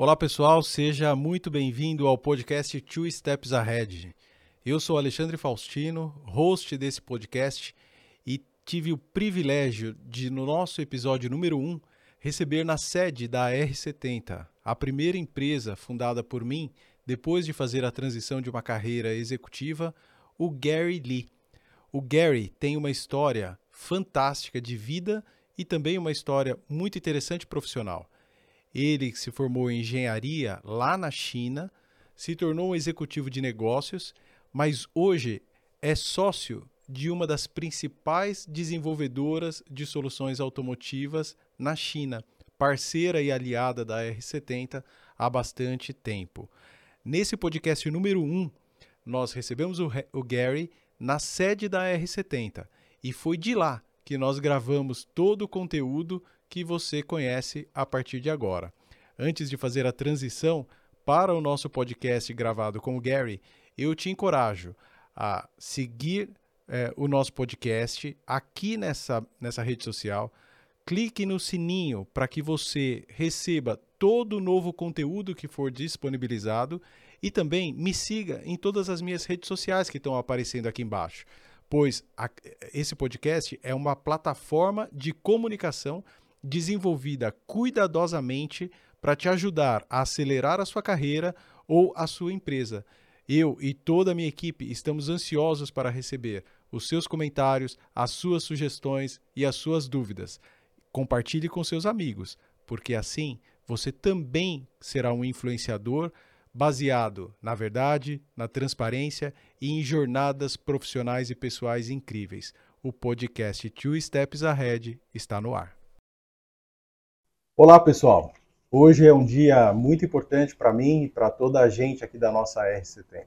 Olá pessoal, seja muito bem-vindo ao podcast Two Steps Ahead. Eu sou Alexandre Faustino, host desse podcast e tive o privilégio de, no nosso episódio número 1, receber na sede da R70, a primeira empresa fundada por mim depois de fazer a transição de uma carreira executiva, o Gary Lee. O Gary tem uma história fantástica de vida e também uma história muito interessante profissional. Ele se formou em engenharia lá na China, se tornou um executivo de negócios, mas hoje é sócio de uma das principais desenvolvedoras de soluções automotivas na China, parceira e aliada da R70 há bastante tempo. Nesse podcast número 1, nós recebemos o, o Gary na sede da R70 e foi de lá que nós gravamos todo o conteúdo que você conhece a partir de agora. Antes de fazer a transição para o nosso podcast gravado com o Gary, eu te encorajo a seguir é, o nosso podcast aqui nessa, nessa rede social. Clique no sininho para que você receba todo o novo conteúdo que for disponibilizado e também me siga em todas as minhas redes sociais que estão aparecendo aqui embaixo, pois a, esse podcast é uma plataforma de comunicação desenvolvida cuidadosamente para te ajudar a acelerar a sua carreira ou a sua empresa. Eu e toda a minha equipe estamos ansiosos para receber os seus comentários, as suas sugestões e as suas dúvidas. Compartilhe com seus amigos, porque assim você também será um influenciador baseado na verdade, na transparência e em jornadas profissionais e pessoais incríveis. O podcast Two Steps Ahead está no ar. Olá, pessoal. Hoje é um dia muito importante para mim e para toda a gente aqui da nossa R70.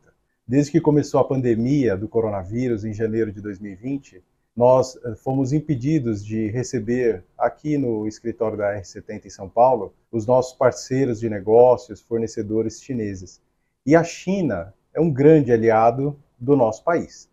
Desde que começou a pandemia do coronavírus em janeiro de 2020, nós eh, fomos impedidos de receber aqui no escritório da R70 em São Paulo os nossos parceiros de negócios, fornecedores chineses. E a China é um grande aliado do nosso país.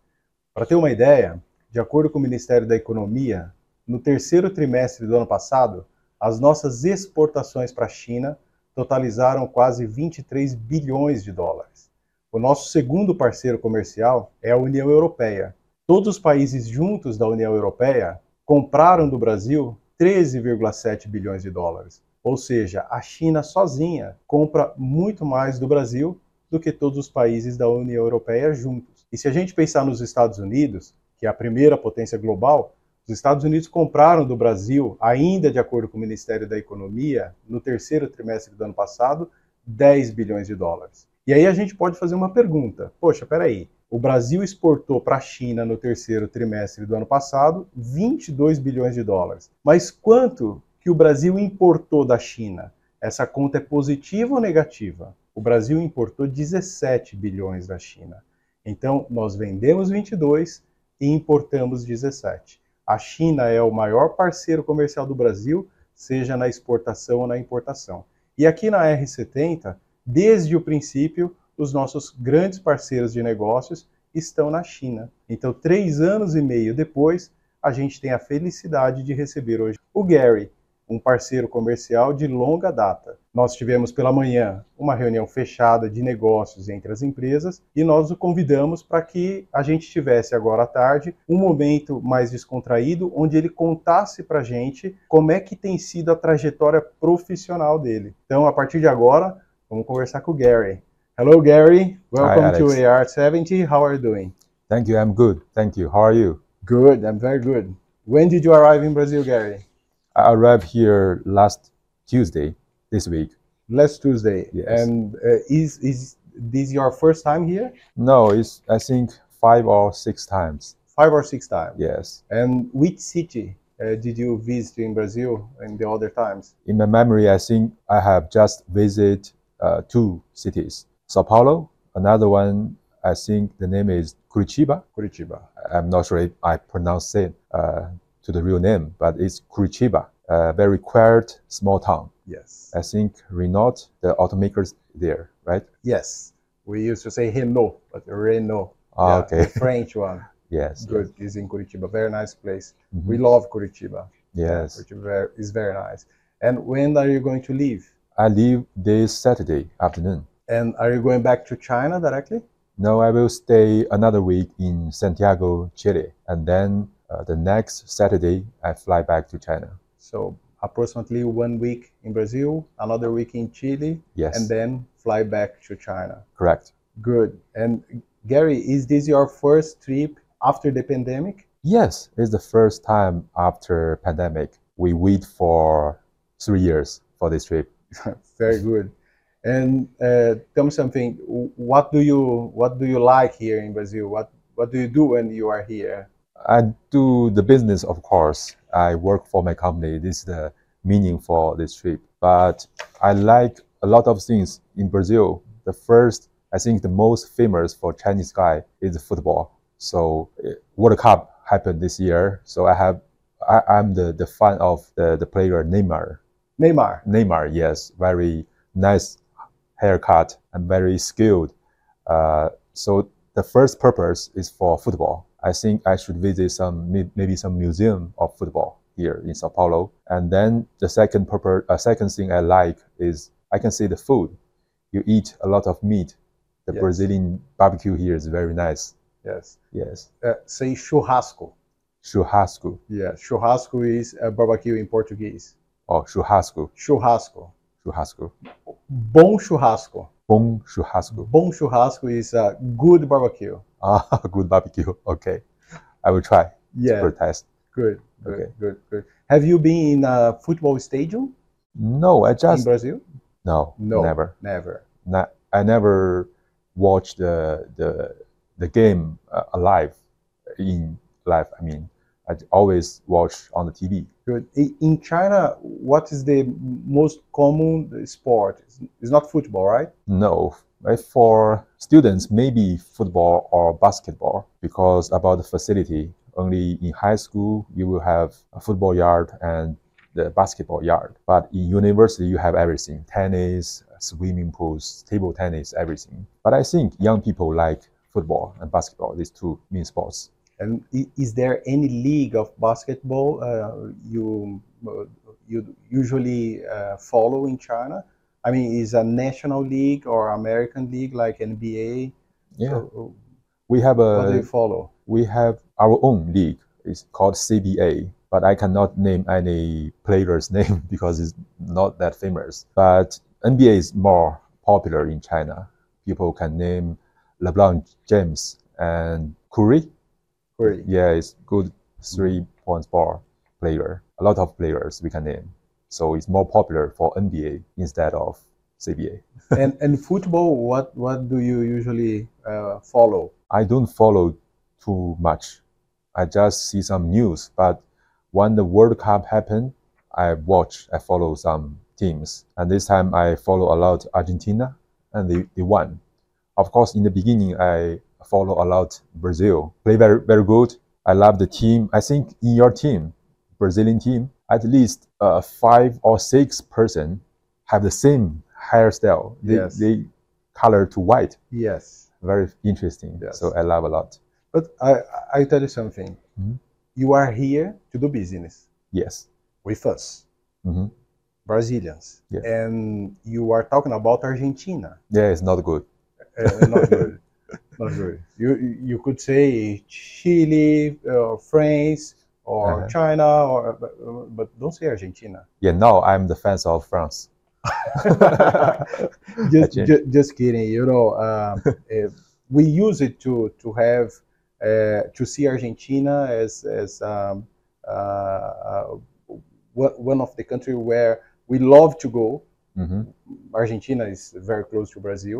Para ter uma ideia, de acordo com o Ministério da Economia, no terceiro trimestre do ano passado, as nossas exportações para a China totalizaram quase 23 bilhões de dólares. O nosso segundo parceiro comercial é a União Europeia. Todos os países juntos da União Europeia compraram do Brasil 13,7 bilhões de dólares. Ou seja, a China sozinha compra muito mais do Brasil do que todos os países da União Europeia juntos. E se a gente pensar nos Estados Unidos, que é a primeira potência global, os Estados Unidos compraram do Brasil, ainda de acordo com o Ministério da Economia, no terceiro trimestre do ano passado, 10 bilhões de dólares. E aí a gente pode fazer uma pergunta: poxa, peraí, o Brasil exportou para a China no terceiro trimestre do ano passado 22 bilhões de dólares. Mas quanto que o Brasil importou da China? Essa conta é positiva ou negativa? O Brasil importou 17 bilhões da China. Então, nós vendemos 22 e importamos 17. A China é o maior parceiro comercial do Brasil, seja na exportação ou na importação. E aqui na R70, desde o princípio, os nossos grandes parceiros de negócios estão na China. Então, três anos e meio depois, a gente tem a felicidade de receber hoje o Gary, um parceiro comercial de longa data. Nós tivemos pela manhã uma reunião fechada de negócios entre as empresas e nós o convidamos para que a gente tivesse agora à tarde um momento mais descontraído, onde ele contasse para a gente como é que tem sido a trajetória profissional dele. Então, a partir de agora, vamos conversar com o Gary. Hello, Gary. Welcome Hi, to AR70. How are you doing? Thank you. I'm good. Thank you. How are you? Good. I'm very good. When did you arrive in Brazil, Gary? I arrived here last Tuesday this week. Last Tuesday. Yes. And uh, is is this your first time here? No, it's I think five or six times. Five or six times. Yes. And which city uh, did you visit in Brazil in the other times? In my memory, I think I have just visited uh, two cities: Sao Paulo. Another one, I think the name is Curitiba. Curitiba. I'm not sure if I pronounce it uh, to the real name, but it's Curitiba, a very quiet small town. Yes. I think Renault, the automakers there, right? Yes. We used to say Renault, but Renault. Ah, Yeah, okay. the French one. Yes. Good. Is in Curitiba. Very nice place. Mhm. We love Curitiba. Yes. Curitiba is very nice. And when are you going to leave? I leave this Saturday afternoon. And are you going back to China directly? No, I will stay another week in Santiago, Chile, and then uh, the next Saturday I fly back to China. So approximately one week in Brazil, another week in Chile, Yes, and then fly back to China. correct. Good. And Gary, is this your first trip after the pandemic? Yes, it's the first time after pandemic. We wait for three years for this trip. Very good. And uh, tell me something. What do you what do you like here in Brazil? What what do you do when you are here? I do the business, of course. I work for my company. This is the meaning for this trip. But I like a lot of things in Brazil. The first, I think, the most famous for Chinese guy is football. So eh, World Cup happened this year. So I have, I, I'm the, the fan of the, the player Neymar. Neymar. Neymar, yes, very nice haircut and very skilled. Uh, so the first purpose is for football. I think I should visit some maybe some museum of football here in Sao Paulo. And then the second purpose, uh, second thing I like is I can see the food. You eat a lot of meat. The Yes. Brazilian barbecue here is very nice. Yes. Yes, Uh, say churrasco. churrasco Yeah, churrasco is a barbecue in Portuguese. or churrasco, Churrasco. churrasco, Bom churrasco. bom churrasco. Bom churrasco is a good barbecue. Ah, good barbecue. Okay, I will try. Yeah, for test. good, good, Okay. good, good. Have you been in a football stadium No, I just in Brazil? no, No, never. never. Not, I never watched the the the game uh, alive in live. I mean, I always watch on the TV. Good. In China, what is the most common sport? It's not football, right? No, right, for students maybe football or basketball because about the facility. Only in high school you will have a football yard and the basketball yard. But in university you have everything: tennis, swimming pools, table tennis, everything. But I think young people like football and basketball. These two main sports. And is there any league of basketball uh, you uh, you usually uh, follow in China? I mean, is a national league or American league like NBA? Yeah, So, we have a. what do you follow? we have our own league. It's called CBA, but I cannot name any player's name because it's not that famous. But NBA is more popular in China. People can name LeBron James and Curry. Curry. Yeah, it's good three points ball player. A lot of players we can name. So it's more popular for NBA instead of CBA. and and football, what what do you usually uh, follow? I don't follow too much. I just see some news. But when the World Cup happened, I watch, I follow some teams. And this time I follow a lot Argentina and they, they won. Of course, in the beginning, I follow a lot Brazil. Play very, very good. I love the team. I think in your team, Brazilian team, at least uh, five or six person have the same hairstyle. They, Yes. they color to white Yes. very interesting. Yes. So I love a lot. But I I tell you something. Mhm. You are here to do business Yes. with us, hmm Brazilians, Yes. and you are talking about Argentina. Yeah, it's not good. Uh, not good. Not good. You you could say Chile, or France, or Uh-huh. China, or but, but don't say Argentina. Yeah, no, I'm the fans of France. just, changed. just, kidding. You know, um, uh, we use it to to have uh, to see Argentina as as um, uh, uh, one of the country where we love to go. hmm Argentina is very close to Brazil,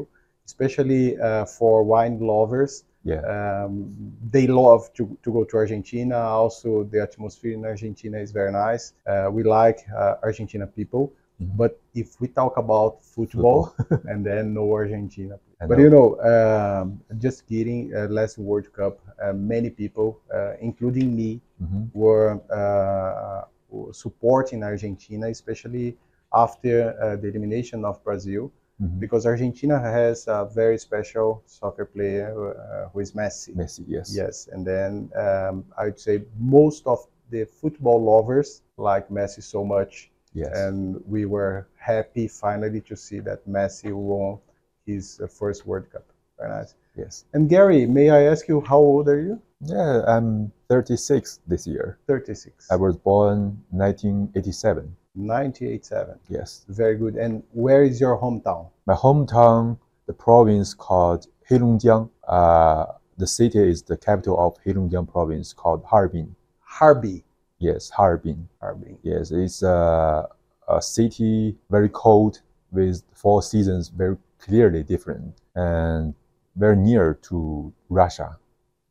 especially uh, for wine lovers. Yeah. Um, they love to, to go to Argentina. Also, the atmosphere in Argentina is very nice. Uh, we like uh, Argentina people. Mhm. But if we talk about football, and then no Argentina. But you know, um, just kidding. Uh, last World Cup, uh, many people, uh, including me, hmm were uh, supporting Argentina, especially after uh, the elimination of Brazil, hmm because Argentina has a very special soccer player uh, who is Messi. Messi, yes. Yes, and then um, I would say most of the football lovers like Messi so much Yes. and we were happy finally to see that Messi won his uh, first World Cup. Very nice. yes. And Gary, may I ask you how old are you? Yeah, I'm 36 this year. 36. I was born 1987. 1987. Yes. Very good. And where is your hometown? My hometown, the province called Heilongjiang. Uh, the city is the capital of Heilongjiang province called Harbin. Harbin. Yes, Harbin. Harbin. Yes, it's a, a city very cold with four seasons very clearly different and very near to Russia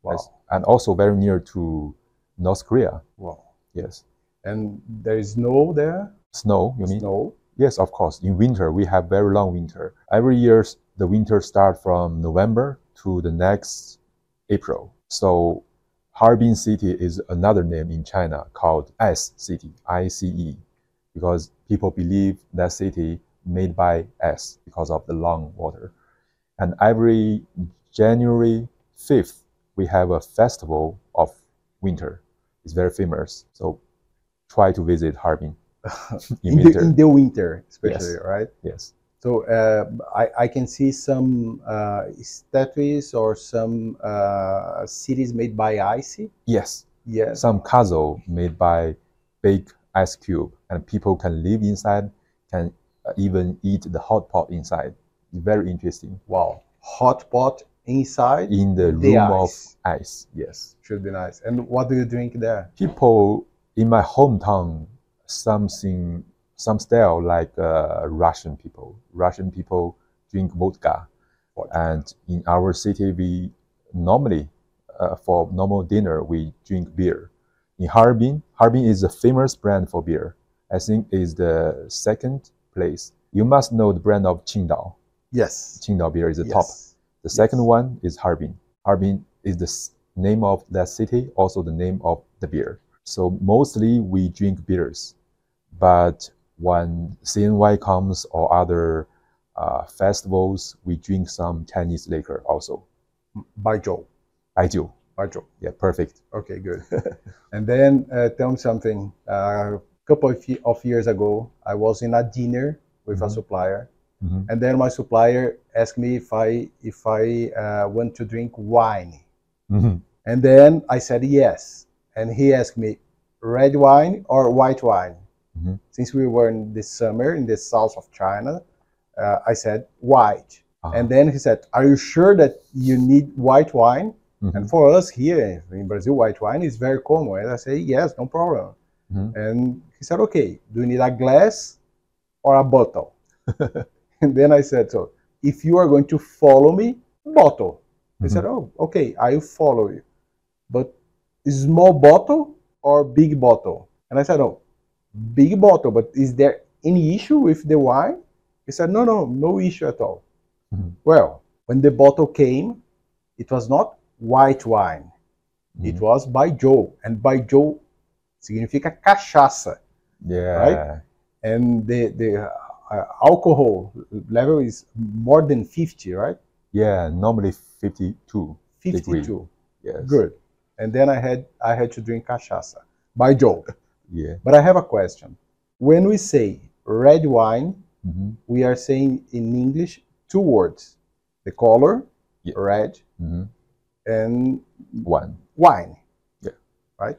Wow. Yes, and also very near to North Korea. Wow. Yes. And there is snow there? Snow, you mean? Snow? Yes, of course. In winter, we have very long winter. Every year, the winter start from November to the next April. So Harbin City is another name in China called Ice City, I-C-E, because people believe that city made by S because of the long water. And every January 5th, we have a festival of winter. It's very famous. So try to visit Harbin in, in, the, winter. in the winter, especially, Yes. right? yes. So uh, I, I can see some uh, statues or some uh, cities made by ice. Yes. Yes. some castle made by big ice cube and people can live inside can uh, even eat the hot pot inside very interesting Wow. Hot pot inside in the The room of ice. ice yes should be nice. And what do you drink there? people in my hometown something some style like uh, russian people russian people drink vodka and in our city we normally uh, for normal dinner we drink beer in harbin harbin is a famous brand for beer i think is the second place you must know the brand of qingdao Yes. qingdao beer is the yes. top the second Yes. one is Harbin. Harbin is the name of that city, also the name of the beer. So mostly we drink beers, but when CNY comes or other uh, festivals, we drink some Chinese liquor also. Baijiu. Baijiu. Baijiu. Yeah, perfect. Okay, good. and then uh, tell me something. Uh, a couple of, of years ago, I was in a dinner with a Mhm. supplier, Mhm. and then my supplier asked me if I if I uh, want to drink wine, Mhm. and then I said yes, and he asked me red wine or white wine. Mhm. Since we were in the summer in the south of China, uh, I said white, Ah, and then he said, "Are you sure that you need white wine?" mhm. And for us here in Brazil, white wine is very common. And I say, yes, no problem. Mhm. And he said, okay, do you need a glass or a bottle? and then I said, so if you are going to follow me, bottle. He Mhm. said, oh, okay, I will follow you. But small bottle or big bottle? And I said, oh, big bottle, but is there any issue with the wine? He said, no, no, no issue at all. Mhm. Well, when the bottle came, it was not white wine. It Mhm. was Baijiu. And by Baijiu significa cachaça. yeah. Right? And the, the uh, alcohol level is more than 50, right? Yeah, normally 52. 52. Yes. Good. And then I had I had to drink cachaça. Baijiu. Yeah. But I have a question. When we say red wine, Mhm. we are saying in English two words. The color, Yeah. red, Mhm. and wine. wine. Yeah. Right?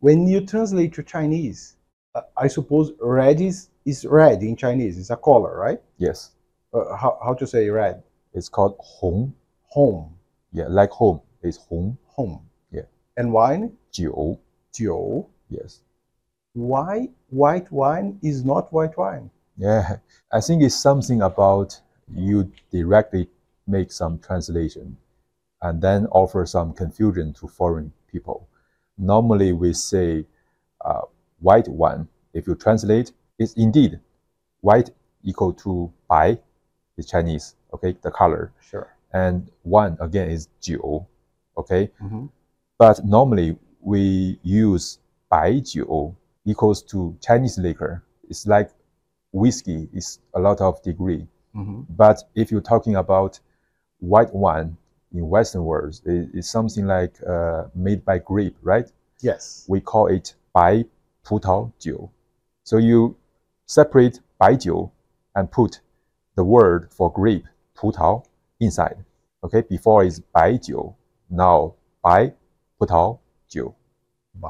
When you translate to Chinese, uh, I suppose red is, is red in Chinese. It's a color, right? Yes. Uh, how, how to say red? It's called Hong. Home. Yeah, like home. It's Hong. Home. Yeah. And wine? Jiu. Jiu. Yes why white wine is not white wine. Yeah, I think it's something about you directly make some translation and then offer some confusion to foreign people. Normally we say uh, white wine. If you translate, it's indeed white equal to bai, the Chinese, okay, the color. Sure. And one again is jiu, okay. Mm -hmm. But normally we use bai jiu equals to Chinese liquor. It's like whiskey It's a lot of degree. Mm-hmm. But if you're talking about white wine in Western world, it, it's something like uh, made by grape, right? Yes. We call it Bai Putao Jiu. So you separate Bai Jiu and put the word for grape, Putao, inside. Okay, before is Bai Jiu, now Bai Putao Jiu.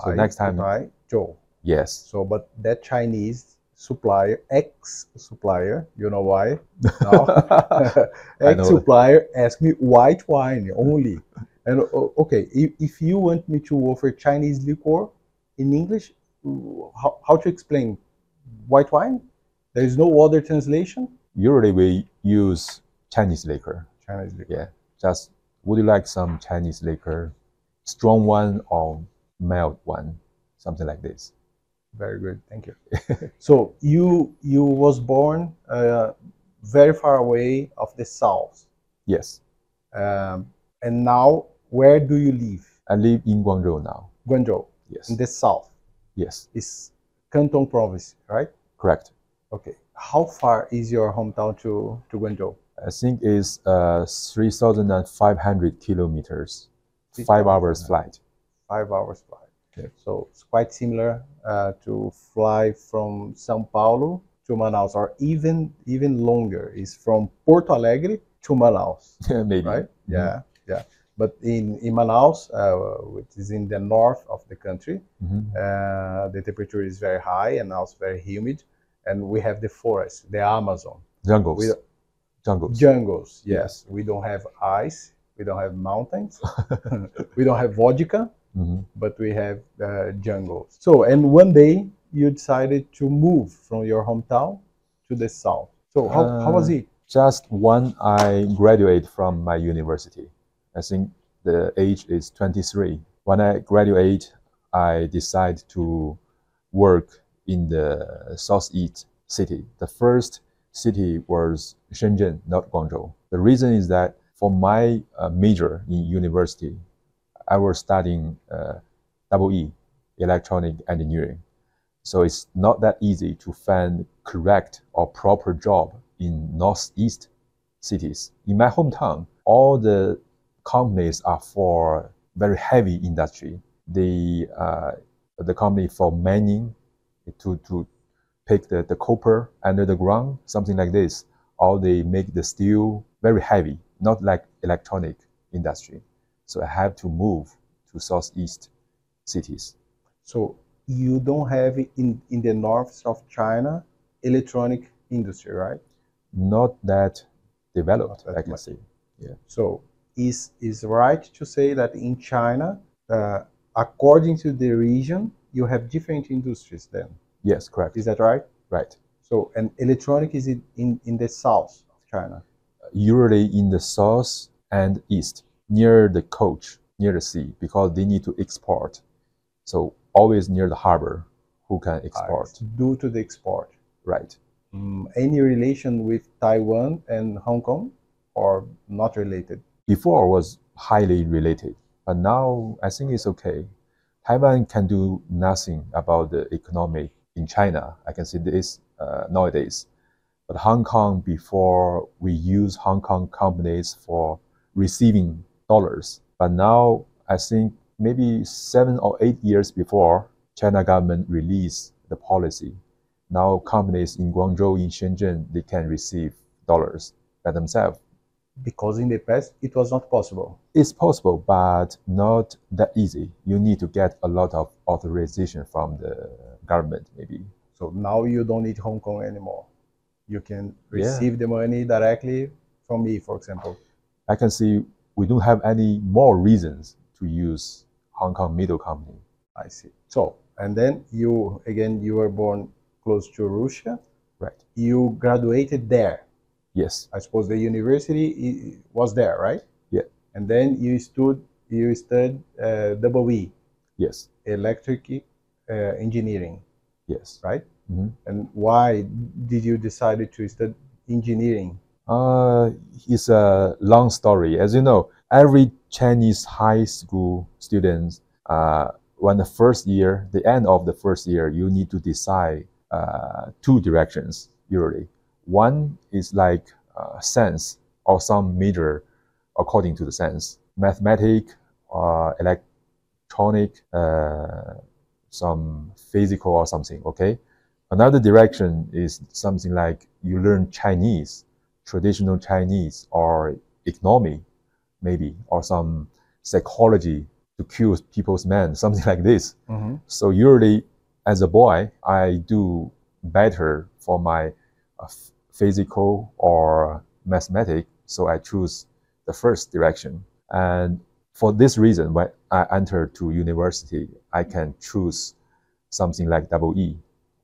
so next time. Bai Jiu. Yes. So, but that Chinese supplier, ex supplier, you know why? Ex supplier asked me white wine only. And okay, if, if you want me to offer Chinese liquor in English, how, how to explain white wine? There is no other translation. Usually we use Chinese liquor. Chinese liquor. Yeah. Just would you like some Chinese liquor? Strong one or mild one? Something like this. Very good, thank you. so you you was born uh, very far away of the south, Yes. um, and now where do you live? I live in Guangzhou now. Guangzhou, Yes. in the south, Yes. it's Canton province, right? Correct. Okay. How far is your hometown to to Guangzhou? I think it's uh, 3,500 kilometers, five hours flight. Five hours flight. Yeah. So it's quite similar uh, to fly from São Paulo to Manaus, or even even longer. Is from Porto Alegre to Manaus. Maybe. right? Mhm. Yeah, yeah. But in, in Manaus, uh, which is in the north of the country, Mhm. uh, the temperature is very high and also very humid. And we have the forest, the Amazon, Jungles. We- Jungles. jungles. Yes, we don't have ice, we don't have mountains, we don't have vodka, Mhm. but we have uh, jungles. So, and one day you decided to move from your hometown to the south. So, how, how was Uh, it? Just when I graduate from my university, I think the age is 23. When I graduate, I decide to work in the southeast city. The first city was Shenzhen, not Guangzhou. The reason is that for my uh, major in university, I was studying uh, double E, electronic engineering. So it's not that easy to find correct or proper job in northeast cities. In my hometown, all the companies are for very heavy industry. The uh, the company for mining to to pick the, the copper under the ground, something like this. Or they make the steel very heavy, not like electronic industry. So I have to move to southeast cities. So you don't have in in the north of China electronic industry, right? Not that developed, Not that I can much. say. So is is right to say that in China, uh, according to the region, you have different industries. Then Yes, correct. is that right? Right. So and electronic is in in, in the south of China. Usually in the south and east, near the coast, near the sea, because they need to export. So always near the harbor, who can export. Due to the export. Right. Mm, any relation with Taiwan and Hong Kong, or not related? Before was highly related, but now I think it's okay. Taiwan can do nothing about the economy in China. I can see this uh, nowadays. But Hong Kong, before we use Hong Kong companies for receiving dollars, but now I think maybe seven or eight years before China government released the policy, now companies in Guangzhou, in Shenzhen, they can receive dollars by themselves. Because in the past it was not possible. It's possible, but not that easy. You need to get a lot of authorization from the government, maybe. So now you don't need Hong Kong anymore. You can Yeah. receive the money directly from me, for example. I can see we don't have any more reasons to use Hong Kong middle company. I see. So, and then you, again, you were born close to Russia. Right. You graduated there. Yes. I suppose the university was there, right? Yeah. And then you stood, you studied uh, double E, Yes. electric uh, engineering, Yes. right? Mhm. And why did you decide to study engineering? Uh, it's a long story. As you know, every Chinese high school students, uh, when the first year, the end of the first year, you need to decide uh, two directions usually. One is like uh, science or some major according to the science, mathematics, uh, electronic, uh, some physical or something. Okay, Another direction is something like you learn Chinese, traditional Chinese, or economy, maybe, or some psychology to cure people's mind, something like this. Mhm. So usually, as a boy, I do better for my uh, physical or mathematics, so I choose the first direction. And for this reason, when I enter to university, I can choose something like double E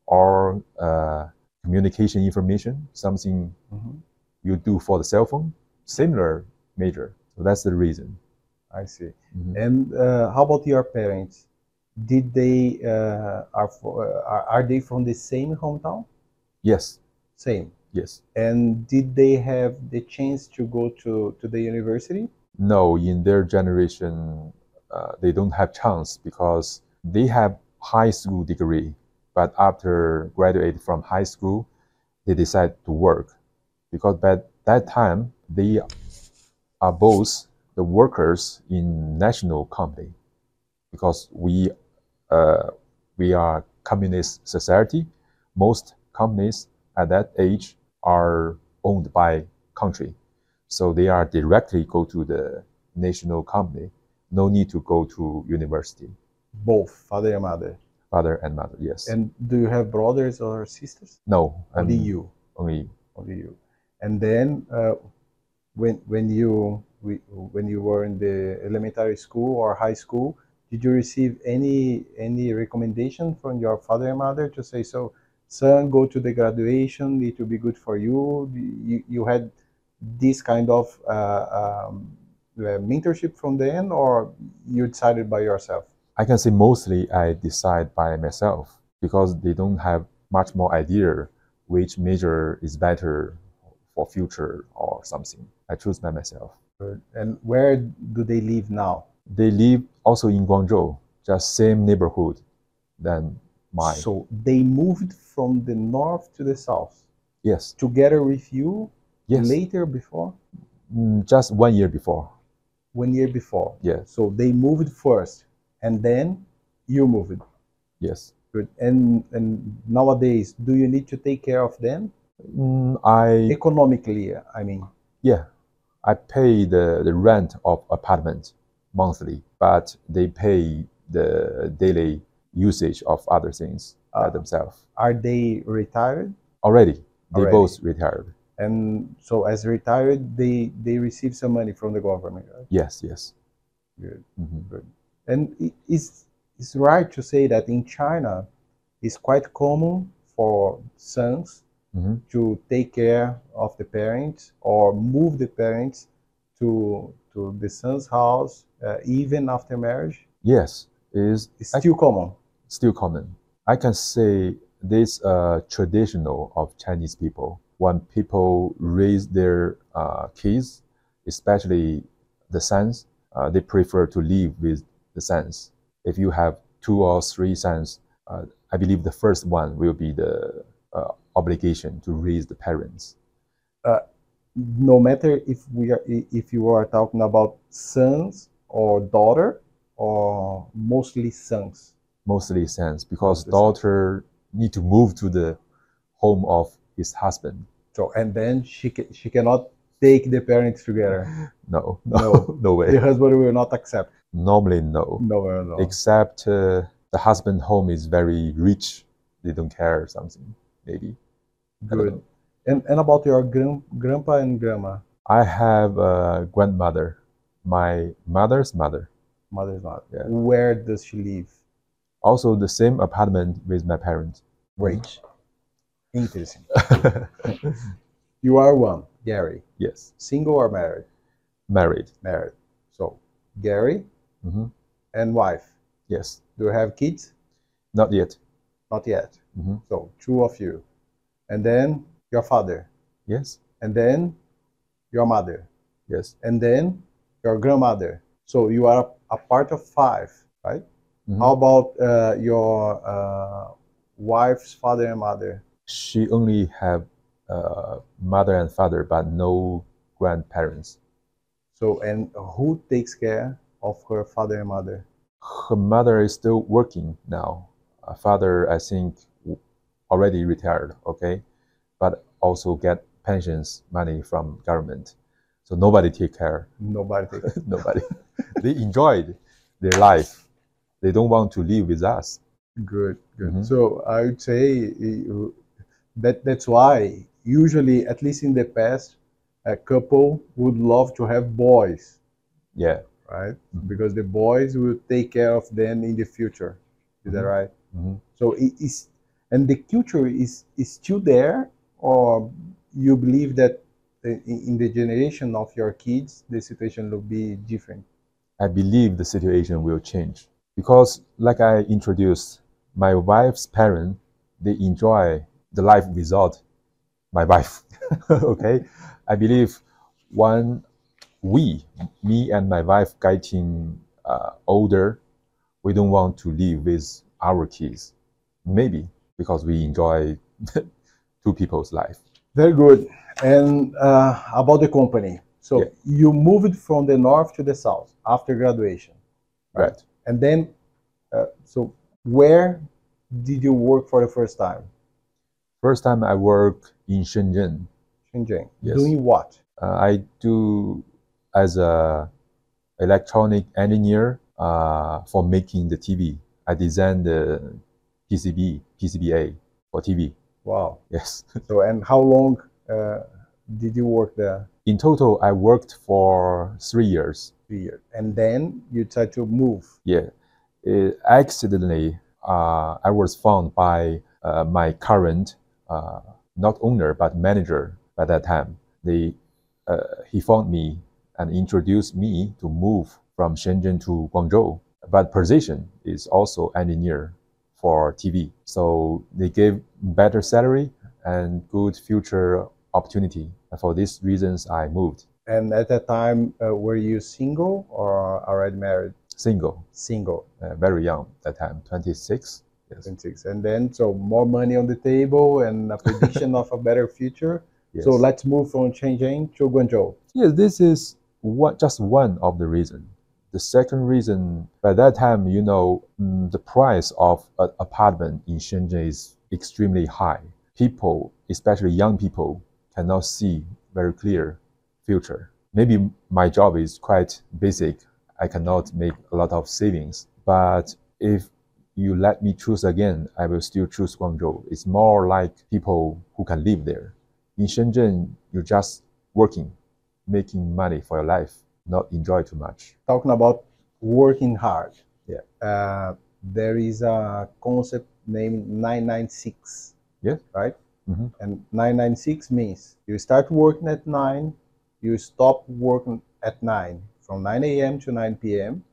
or uh, communication information, something Mhm. You do for the cell phone, similar major. So that's the reason. I see. Mhm. And uh, how about your parents? Did they uh, are, for, uh, are are they from the same hometown? Yes, Same. yes. And did they have the chance to go to, to the university? No, in their generation, uh, they don't have chance because they have high school degree, but after graduate from high school, they decide to work because by that time they are both the workers in national company because we uh, we are communist society. Most companies at that age are owned by country, so they are directly go to the national company. No need to go to university. Both, father and mother. Father and mother, yes. And do you have brothers or sisters? no, Only um, you. Only Only you. And then uh, when when you we, when you were in the elementary school or high school, did you receive any any recommendation from your father and mother to say so, son, go to the graduation, it will be good for you. You, you had this kind of uh, um, uh, mentorship from them, or you decided by yourself? I can say mostly I decide by myself because they don't have much more idea which major is better for future or something. I choose by myself. And where do they live now? They live also in Guangzhou, just same neighborhood than mine. So they moved from the north to the south yes, together with you yes. later before Mm, just one year before. one year before. Yes, So they moved first and then you moved. yes. Good. And and nowadays, do you need to take care of them Mm, I economically? I mean, yeah, I pay the, the rent of apartment monthly, but they pay the daily usage of other things by Ah. themselves. are they retired? Already, they Already. both retired. And so as retired, they they receive some money from the government. Right? Yes, yes. Good. Mhm. And it- it's, it's right to say that in China, it's quite common for sons Mhm. to take care of the parents or move the parents to, to the son's house uh, even after marriage. Yes, is It's still common. still common. I can say this uh, traditional of Chinese people. When people raise their uh, kids, especially the sons, uh, they prefer to live with the sons. If you have two or three sons, uh, I believe the first one will be the uh, obligation to raise the parents. No matter if we are if you are talking about sons or daughter or mostly sons. Mostly sons, because Mostly sons. daughter need to move to the home of his husband. So and then she ca- she cannot take the parents together. No, No. no, no way. The husband will not accept. Normally, no. No, no, no. Except uh, the husband home is very rich. They don't care something, maybe. Good. And and about your gran- grandpa and grandma, I have a grandmother, my mother's mother. mother's not. Yeah. Where does she live? Also the same apartment with my parents. Great. Interesting. You are one, Gary. yes, Single or married? married. Married. So Gary hmm and wife. Yes, Do you have kids? not yet. Not yet. hmm So two of you. And then your father. Yes, And then your mother. yes. And then your grandmother. So you are a part of five, right? Mhm. How about uh, your uh, wife's father and mother? She only have uh, mother and father, but no grandparents. So, and who takes care of her father and mother? Her mother is still working now. Uh, father, I think, already retired, okay, but also get pensions money from government. So nobody take care. Nobody nobody. they enjoyed their life. They don't want to live with us. Good, good. Mhm. So I would say uh, that that's why usually, at least in the past, a couple would love to have boys, Yeah. right? Mhm. Because the boys will take care of them in the future. Is that Mhm. right? Mhm. So it is, and the culture is is still there, or you believe that in, in the generation of your kids, the situation will be different. I believe the situation will change because, like I introduced, my wife's parents they enjoy the life without my wife. okay, I believe when we, me and my wife, getting uh, older, we don't want to live with our kids. Maybe because we enjoy two people's life. Very good. And uh, about the company. So Yeah. you moved from the north to the south after graduation, Right. and then, uh, so where did you work for the first time? First time I work in Shenzhen. Shenzhen. Yes. Doing what? Uh, I do as a electronic engineer uh, for making the TV. I design the PCB, PCBA for TV. Wow. Yes. So and how long uh, did you work there? In total, I worked for three years. Three years. And then you tried to move. Yeah. It, accidentally, uh, I was found by uh, my current, uh, not owner, but manager by that time. They, uh, he found me and introduced me to move from Shenzhen to Guangzhou. But position is also engineer for TV. So they gave better salary and good future opportunity. And for these reasons, I moved And at that time, uh, were you single or already married? single, Single. uh, very young that time, 26. Yes. 26. And then, so more money on the table and a prediction of a better future. yes. So let's move from Shenzhen to Guangzhou. Yes, this is one, just one of the reason. The second reason, by that time, you know, mm, the price of an apartment in Shenzhen is extremely high. People, especially young people, cannot see very clear future. Maybe my job is quite basic. I cannot make a lot of savings. But if you let me choose again, I will still choose Guangzhou. It's more like people who can live there. In Shenzhen, you're just working, making money for your life, not enjoy too much. Talking about working hard. Yeah. Uh, there is a concept named 996. Yes. Right? Mhm. And 996 means you start working at 9, you stop working at 9, from 9 a.m. to 9 p.m.,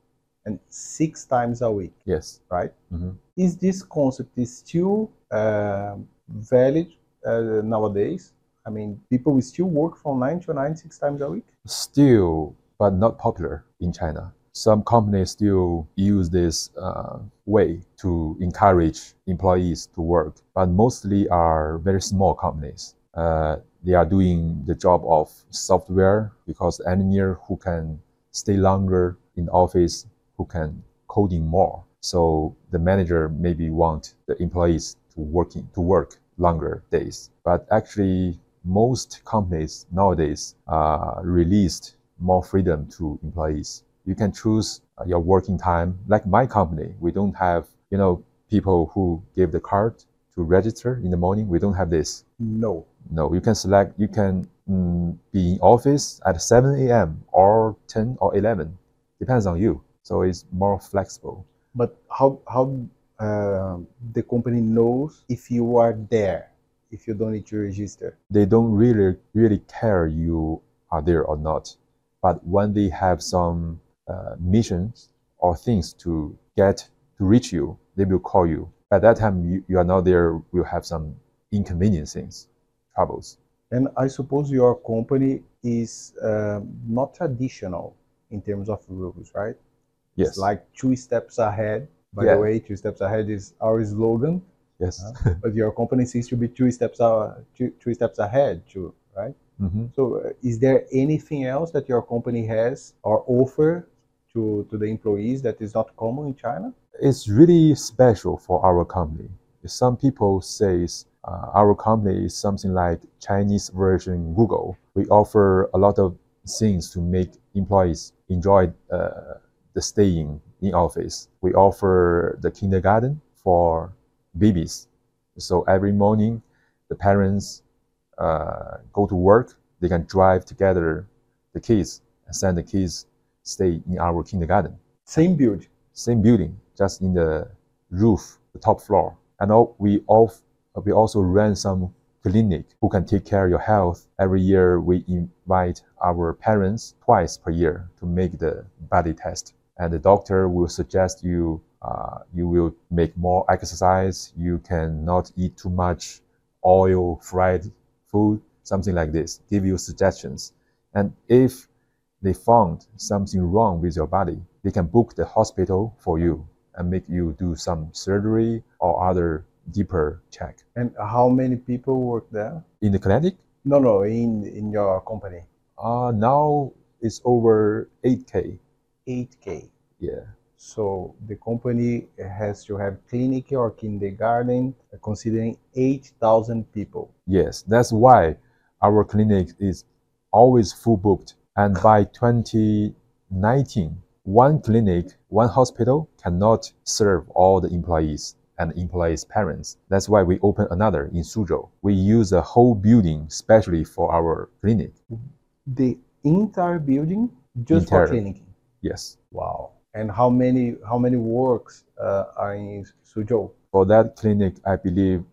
and six times a week. Yes. Right? Mhm. is this concept is still uh, valid uh, nowadays? I mean, people will still work from nine to nine six times a week. Still, but not popular in China. Some companies still use this uh, way to encourage employees to work, but mostly are very small companies. Uh, they are doing the job of software because engineer who can stay longer in office, who can coding more. So the manager maybe want the employees to working to work longer days. But actually, most companies nowadays uh, released more freedom to employees. You can choose uh, your working time. Like my company, we don't have you know people who give the card to register in the morning. We don't have this. No. No, you can select. You can mm, be in office at 7 a.m. or 10 or 11. Depends on you. So it's more flexible. But how how uh, the company knows if you are there, if you don't need to register? They don't really really care you are there or not. But when they have some uh, missions or things to get to reach you, they will call you. At that time, you, you are not there. Will have some inconvenience things, troubles. And I suppose your company is uh, not traditional in terms of rules, right? Yes. It's like two steps ahead. By Yeah. the way, two steps ahead is our slogan. yes. but your company seems to be two steps uh, two, two steps ahead too, right? Hmm So, uh, is there anything else that your company has or offer to to the employees that is not common in China? it's really special for our company. Some people says Uh, our company is something like Chinese version Google. We offer a lot of things to make employees enjoy uh, the staying in office. We offer the kindergarten for babies. So every morning, the parents go to work. They can drive together the kids and send the kids stay in our kindergarten. Same building. Same building, just in the roof, the top floor. And all, we, all, we also run some clinic who can take care of your health. Every year, we invite our parents twice per year to make the body test. And the doctor will suggest you uh, you will make more exercise. You cannot eat too much oil, fried food, something like this. Give you suggestions. And if they found something wrong with your body, they can book the hospital for you and make you do some surgery or other deeper check. And how many people work there? In the clinic? No, no, in in your company. Uh, now it's over 8K. 8K. Yeah. So the company has to have clinic or kindergarten uh, considering 8,000 people. Yes, that's why our clinic is always full booked. And by 2019, one clinic, one hospital cannot serve all the employees and employees' parents. That's why we open another in Suzhou. We use a whole building specially for our clinic. The entire building just entire. for clinic. Yes. Wow. And how many how many works uh, are in Suzhou? For that clinic, I believe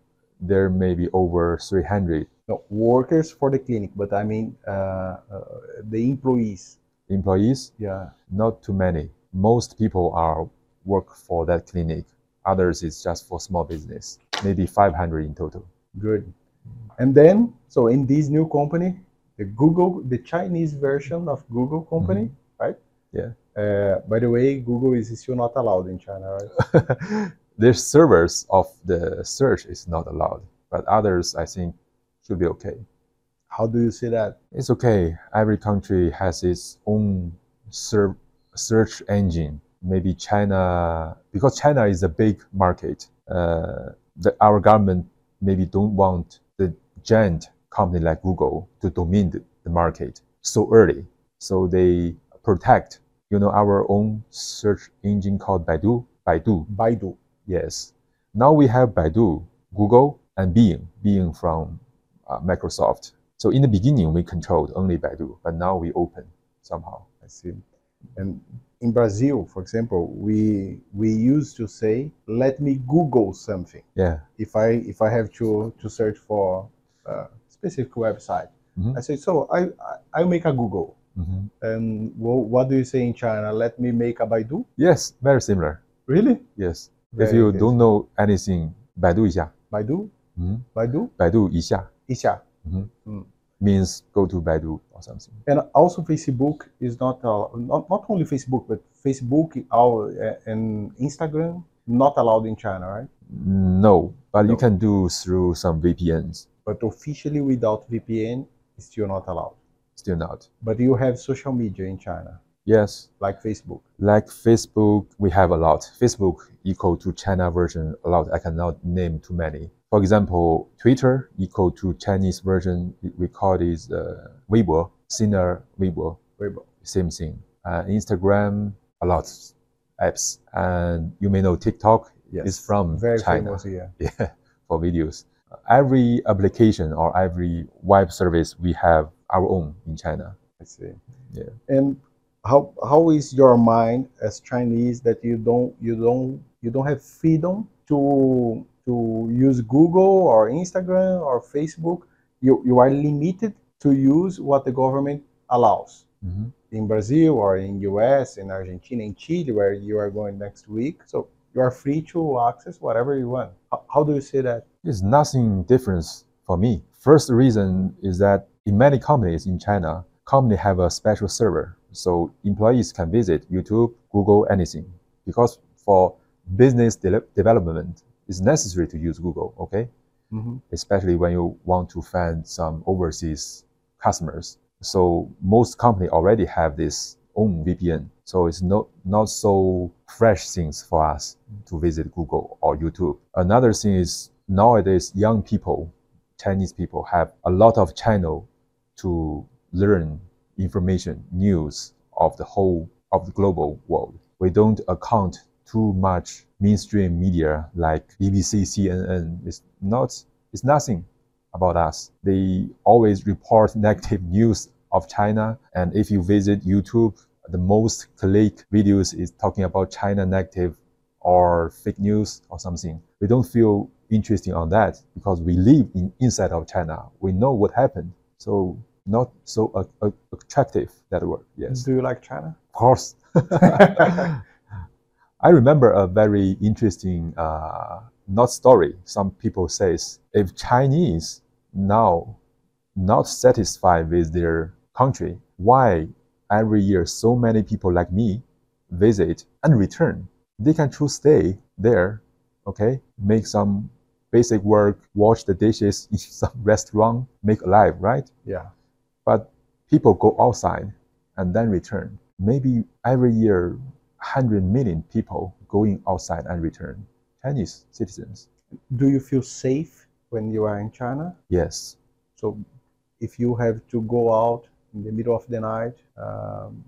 there may be over 300. No, workers for the clinic, but I mean uh, uh, the employees. Employees? Yeah. Not too many. Most people are work for that clinic. Others is just for small business. Maybe 500 in total. Good. And then, so in this new company, the Google, the Chinese version of Google company, mm-hmm. right? Yeah. Uh, by the way, Google is still not allowed in China, right? Their servers of the search is not allowed, but others I think should be okay. How do you see that? It's okay. Every country has its own search engine. Maybe China, because China is a big market. Uh, the, our government maybe don't want the giant company like Google to dominate the market so early. So they protect you know our own search engine called Baidu. Baidu. Baidu. Yes. Now we have Baidu, Google, and Bing. Bing from uh, Microsoft. So in the beginning we controlled only Baidu, but now we open somehow. I see. And in Brazil, for example, we we used to say, "Let me Google something." Yeah. If I if I have to to search for a specific website, mm-hmm. I say, "So I I, I make a Google." Mm-hmm. And well, what do you say in China? Let me make a Baidu? Yes, very similar. Really? Yes. Very if you don't know anything, Baidu 一下. Baidu? Mm-hmm. Baidu? Baidu 一下.一下. Mm-hmm. Mm. Means go to Baidu or something. And also Facebook is not, uh, not, not only Facebook, but Facebook our, uh, and Instagram not allowed in China, right? No, but no. you can do through some VPNs. But officially without VPN, it's still not allowed. Still not. But you have social media in China. Yes. Like Facebook. Like Facebook, we have a lot. Facebook equal to China version a lot. I cannot name too many. For example, Twitter equal to Chinese version. We call it uh, Weibo, Sina Weibo. Weibo. Same thing. Uh, Instagram, a lot apps. And you may know TikTok yes. is from Very China. Famous, yeah. yeah, for videos. Every application or every web service we have our own in China. I see. Yeah. And how how is your mind as Chinese that you don't you don't you don't have freedom to to use Google or Instagram or Facebook? You you are limited to use what the government allows. Mm-hmm. In Brazil or in US, in Argentina, in Chile, where you are going next week. So you are free to access whatever you want. How, how do you say that? It's nothing different for me. First reason is that in many companies in China, company have a special server, so employees can visit YouTube, Google, anything. Because for business de- development, it's necessary to use Google. Okay, mm-hmm. especially when you want to find some overseas customers. So most company already have this own VPN. So it's not not so fresh things for us to visit Google or YouTube. Another thing is nowadays young people, Chinese people have a lot of channel to learn information, news of the whole of the global world. We don't account too much mainstream media like BBC, CNN. It's not, it's nothing about us. They always report negative news of China. And if you visit YouTube, the most click videos is talking about China negative or fake news or something. We don't feel interesting on that because we live in inside of China. We know what happened. So not so uh, attractive that word. Yes. Do you like China? Of course. I remember a very interesting uh, not story. Some people says if Chinese now not satisfied with their country, why every year so many people like me visit and return? They can choose stay there, okay, make some basic work, wash the dishes in some restaurant, make a life, right? Yeah. But people go outside and then return. Maybe every year 100 million people going outside and return, Chinese citizens. Do you feel safe when you are in China? Yes. So if you have to go out in the middle of the night, um,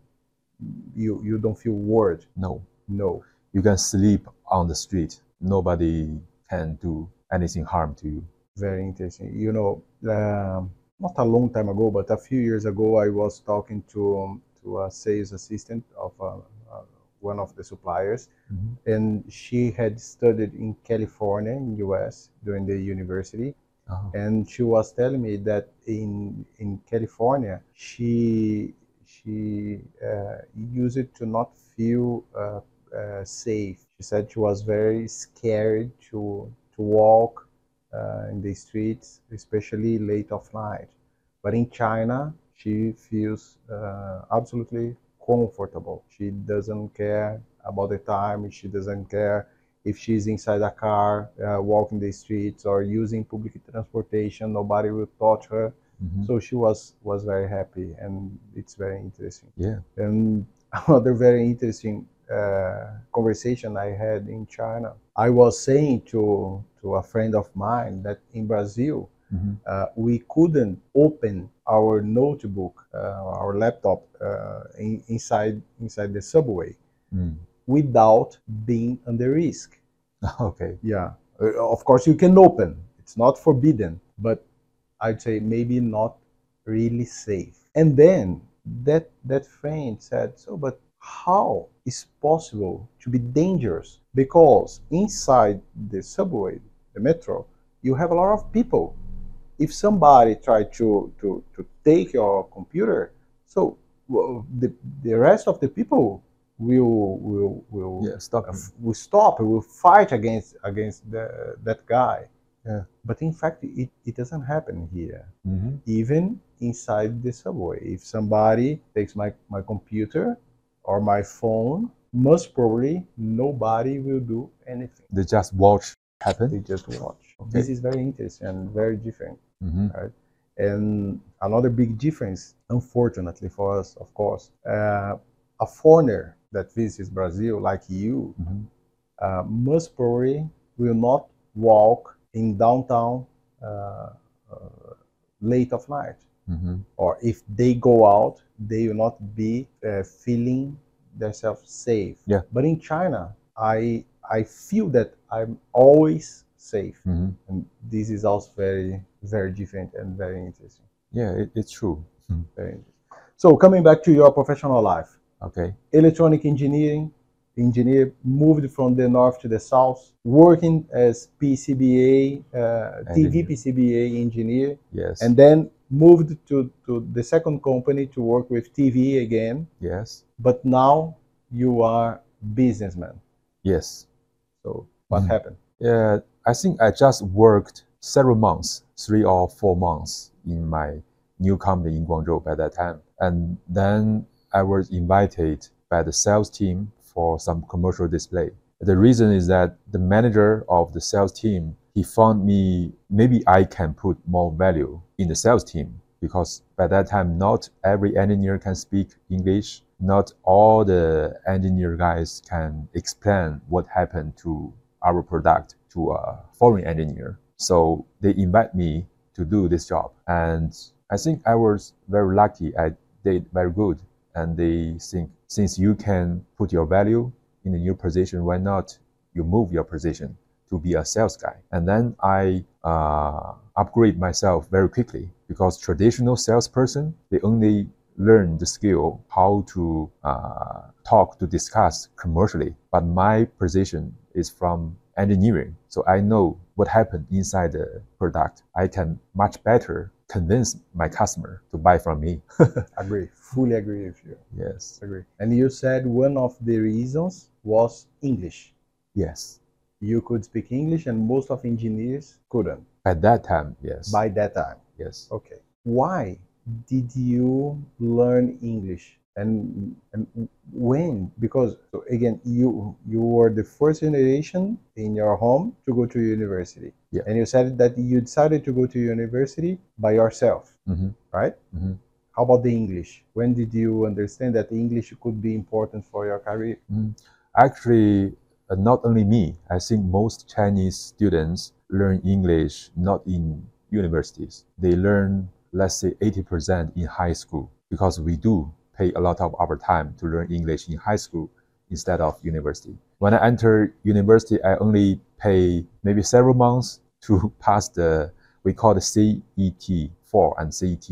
you, you don't feel worried? No. No. You can sleep on the street. Nobody can do anything harm to you. Very interesting. You know, um, not a long time ago, but a few years ago, I was talking to um, to a sales assistant of uh, uh, one of the suppliers, Mhm. and she had studied in California, in U.S. during the university, Oh. and she was telling me that in in California, she she uh, used it to not feel uh, uh, safe. She said she was very scared to to walk uh, in the streets, especially late of night. But in China, she feels uh, absolutely comfortable. She doesn't care about the time. She doesn't care if she's inside a car, uh, walking the streets, or using public transportation. Nobody will touch her. Mhm. So she was was very happy, and it's very interesting. Yeah. And another very interesting uh, conversation I had in China. I was saying to to a friend of mine that in Brazil Mhm. uh, we couldn't open our notebook, uh, our laptop uh, in, inside inside the subway Mm. without being under risk. Okay. Yeah, Uh, of course you can open. It's not forbidden, but I'd say maybe not really safe. And then that that friend said, "So, but how is possible to be dangerous? Because inside the subway, the metro, you have a lot of people. If somebody try to to to take your computer, so well, the the rest of the people will will will Yeah. Stop. uh, will stop, will fight against against the, that guy. Yeah. But in fact, it, it doesn't happen here. Mhm. Even inside the subway, if somebody takes my, my computer or my phone, most probably nobody will do anything. They just watch happen. They just watch. Okay. This is very interesting and very different. Mhm. And another big difference, unfortunately for us, of course, uh, a foreigner that visits Brazil, like you, Mhm. uh, most probably will not walk in downtown uh, uh, late of night. Mhm. Or if they go out, they will not be uh, feeling themselves safe. Yeah. But in China, I I feel that I'm always safe, Mhm. and this is also very very different and very interesting. Yeah. It, it's true. Mhm. Very interesting. So coming back to your professional life, Okay. electronic engineering engineer moved from the north to the south working as pcba uh, tv pcba engineer Yes. and then moved to, to the second company to work with tv again yes. but now you are businessman Yes. so what Mhm. happened Yeah, I think I just worked several months, three or four months in my new company in Guangzhou by that time. And then I was invited by the sales team for some commercial display. The reason is that the manager of the sales team, he found me, maybe I can put more value in the sales team because by that time, not every engineer can speak English. Not all the engineer guys can explain what happened to our product to a foreign engineer. So they invite me to do this job. And I think I was very lucky. I did very good. And they think since you can put your value in a new position, why not you move your position to be a sales guy? And then I uh, upgrade myself very quickly because traditional salesperson, they only learn the skill how to uh, talk to discuss commercially. But my position is from engineering, so I know what happened inside the product. I can much better convince my customer to buy from me. agree, fully agree with you. yes, Agree. And you said one of the reasons was English. yes. You could speak English, and most of engineers couldn't At that time, yes, by that time. yes. Okay. Why did you learn English? And, and when? Because so again, you you were the first generation in your home to go to university. Yeah. And you said that you decided to go to university by yourself, hmm right? hmm How about the English? When did you understand that the English could be important for your career? Actually, uh, not only me. I think most Chinese students learn English not in universities. They learn, let's say, 80% in high school because we do pay a lot of our time to learn English in high school instead of university. When I enter university, I only pay maybe several months to pass the we call the CET 4 and CET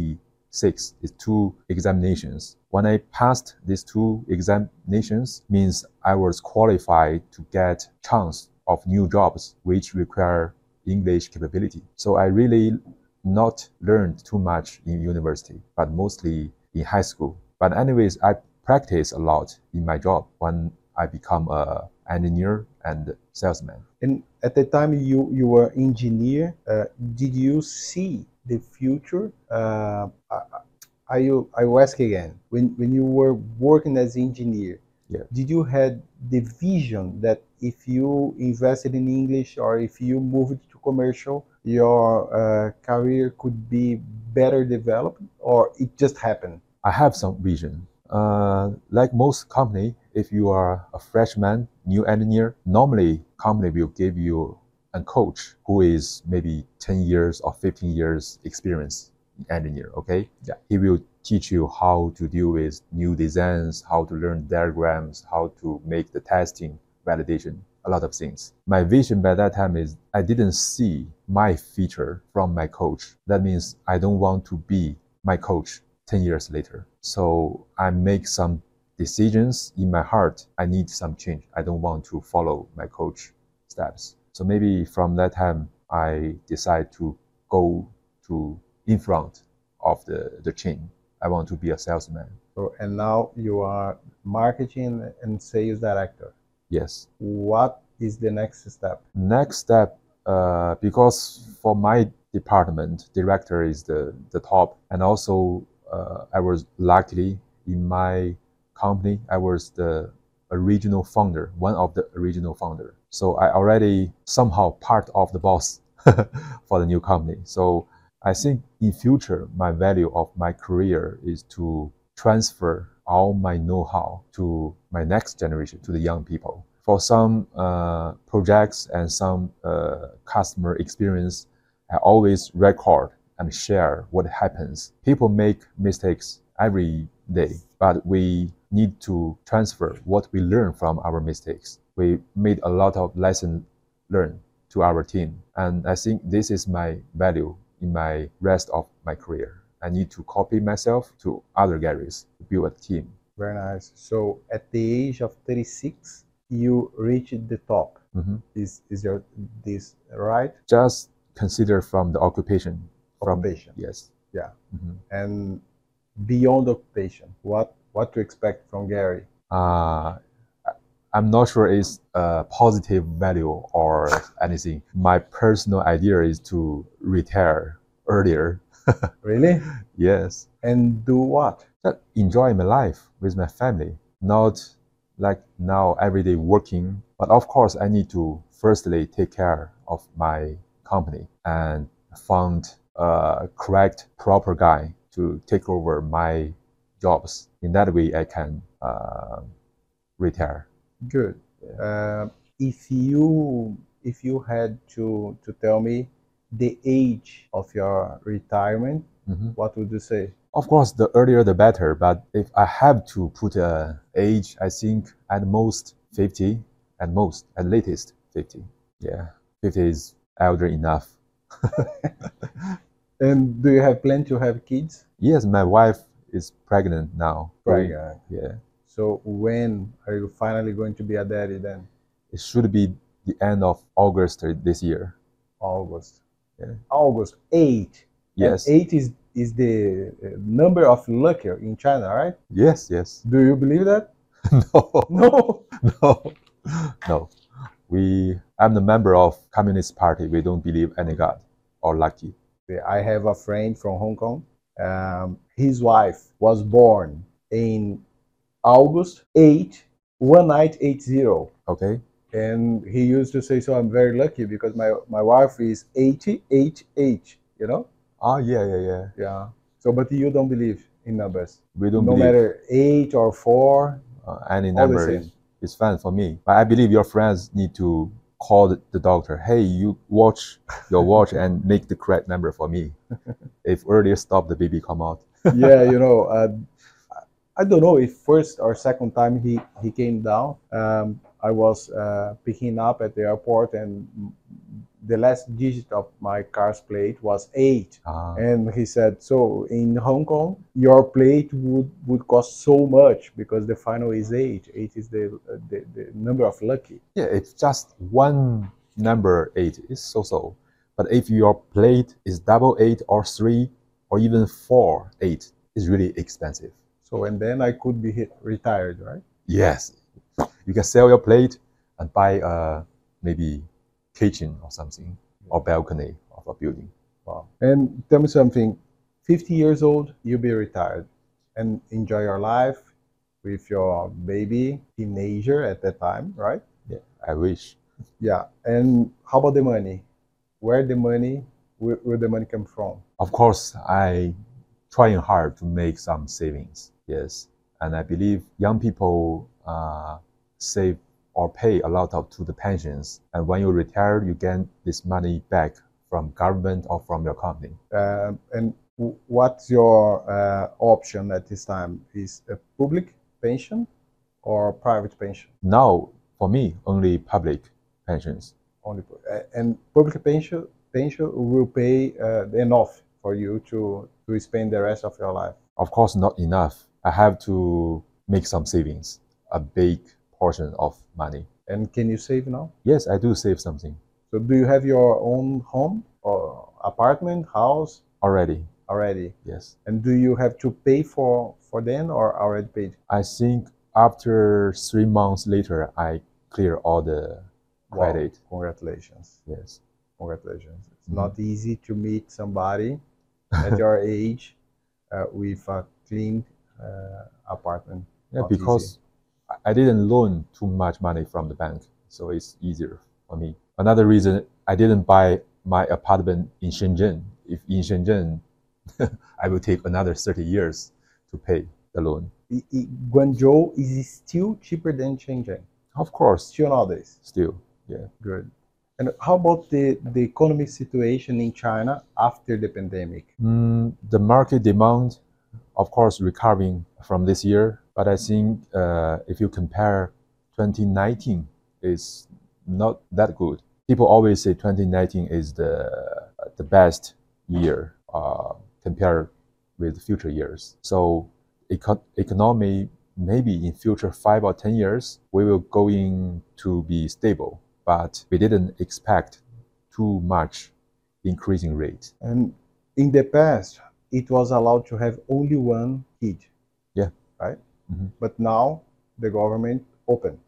6 is two examinations. When I passed these two examinations, means I was qualified to get chance of new jobs which require English capability. So I really not learned too much in university, but mostly in high school. But anyways, I practice a lot in my job when I become a engineer and salesman. And at the time you you were engineer, uh, did you see the future? Uh, I- I you I will ask again. When when you were working as engineer, Yeah. did you had the vision that if you invested in English or if you moved to commercial, your uh, career could be better developed, or it just happened? I have some vision. Uh, like most company, if you are a freshman, new engineer, normally company will give you a coach who is maybe 10 years or 15 years experience engineer. Okay. Yeah. He will teach you how to deal with new designs, how to learn diagrams, how to make the testing, validation, a lot of things. My vision by that time is I didn't see my feature from my coach. That means I don't want to be my coach 10 years later. So I make some decisions in my heart. I need some change. I don't want to follow my coach steps. So maybe from that time, I decide to go to in front of the, the chain. I want to be a salesman. So and now you are marketing and sales director. Yes. What is the next step? Next step, uh, because for my department, director is the, the top, and also I was luckily in my company, I was the original founder, one of the original founder. So I already somehow part of the boss for the new company. So I think in future, my value of my career is to transfer all my know-how to my next generation, to the young people. For some uh, projects and some uh, customer experience, I always record and share what happens. People make mistakes every day, but we need to transfer what we learn from our mistakes. We made a lot of lessons learned to our team, and I think this is my value in my rest of my career. I need to copy myself to other galleries to build a team. Very nice. So at the age of 36, you reached the top. Mhm. Is is your this right? Just consider from the occupation. From, Occupation. Yes. Yeah. Mhm. And beyond occupation, what what to expect from Gary? uh, I'm not sure it's a positive value or anything. My personal idea is to retire earlier. Really? Yes, And do what? just enjoy my life with my family, not like now every day working. But of course, I need to firstly take care of my company and find a correct, proper guy to take over my jobs. In that way, I can uh, retire. Good. Uh, if you if you had to to tell me the age of your retirement, Mhm. what would you say? Of course, the earlier the better. But if I have to put a age, I think at most 50, at most, at latest 50. Yeah, 50 is elder enough. And do you have plan to have kids? Yes, my wife is pregnant now. Pregnant. Yeah, So when are you finally going to be a daddy then? it should be the end of August this year. August. Yeah. August 8. Yes, And 8 is, is the uh, number of lucky in China, right? yes, yes. Do you believe that? no, No. no, no. We, I'm the member of Communist Party. We don't believe any God or lucky. I have a friend from Hong Kong. Um, his wife was born in August 8, 1980. Okay. And he used to say, So I'm very lucky because my, my wife is 88H, you know? Ah, yeah, yeah, yeah. Yeah. So, but you don't believe in numbers. We don't no believe matter 8 or 4. uh, any number is, is fine for me. But I believe your friends need to call the, the doctor. Hey, you watch your watch and make the correct number for me. if earlier stop, the baby come out. yeah, you know, uh, I don't know if first or second time he, he came down. Um, I was uh, picking up at the airport, and the last digit of my car's plate was eight. Ah, And he said, "So in Hong Kong, your plate would, would cost so much because the final is eight. Eight is the uh, the, the number of lucky." yeah, if just one number eight is so-so. But if your plate is double eight or three or even four eight, it's really expensive. So and then I could be hit, retired, right? Yes, you can sell your plate and buy a maybe kitchen or something or balcony of a building. Wow. And tell me something. 50 years old, you'll be retired and enjoy your life with your baby, teenager at that time, right? Yeah, I wish. Yeah. And how about the money? Where the money, where, where the money come from? Of course, I trying hard to make some savings. Yes, and I believe young people uh, save or pay a lot of to the pensions, and when you retire, you get this money back from government or from your company. Uh, and what's your uh, option at this time? Is a public pension or private pension? Now, for me, only public pensions. Only and public pension pension will pay uh, enough for you to to spend the rest of your life. Of course, not enough. I have to make some savings, a big portion of money. And can you save now? Yes, I do save something So do you have your own home or apartment, house already. already? Yes. And do you have to pay for for them or already paid? I think after three months later, I clear all the Wow, credit. Congratulations. Yes. Congratulations. It's Mhm. not easy to meet somebody at your age uh, with a clean uh, apartment. Yeah, Not because I- I didn't loan too much money from the bank, so it's easier for me. Another reason I didn't buy my apartment in Shenzhen. If in Shenzhen, I will take another 30 years to pay the loan. I- I- Guangzhou is still cheaper than Shenzhen, Of course, still nowadays. still, yeah. Good. And how about the, the economic situation in China after the pandemic? Mm, the market demand, of course, recovering from this year, but I think uh, if you compare 2019, it's not that good. People always say 2019 is the the best year uh, compared with future years. So, eco- economy maybe in future five or ten years we will going to be stable, but we didn't expect too much increasing rate. And in the past, it was allowed to have only one kid. Yeah. Right? Mhm. But now the government open.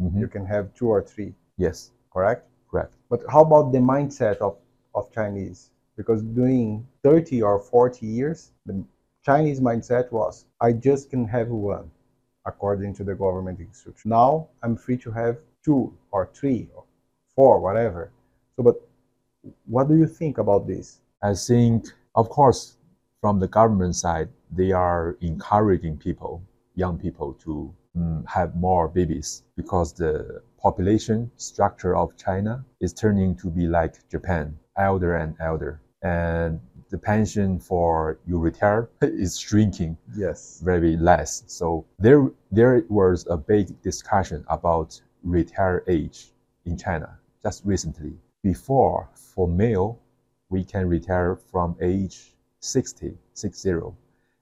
Mhm. You can have two or three, Yes, correct? correct. But how about the mindset of, of Chinese? Because during 30 or 40 years, the Chinese mindset was, I just can have one, according to the government instruction. Now I'm free to have two or three or four, whatever. So, but what do you think about this? I think, of course, from the government side, they are encouraging people, young people, to mm, have more babies because the population structure of China is turning to be like Japan. elder and elder, and the pension for you retire is shrinking Yes. very less. So there there was a big discussion about retire age in China just recently. Before for male, we can retire from age 60, 60.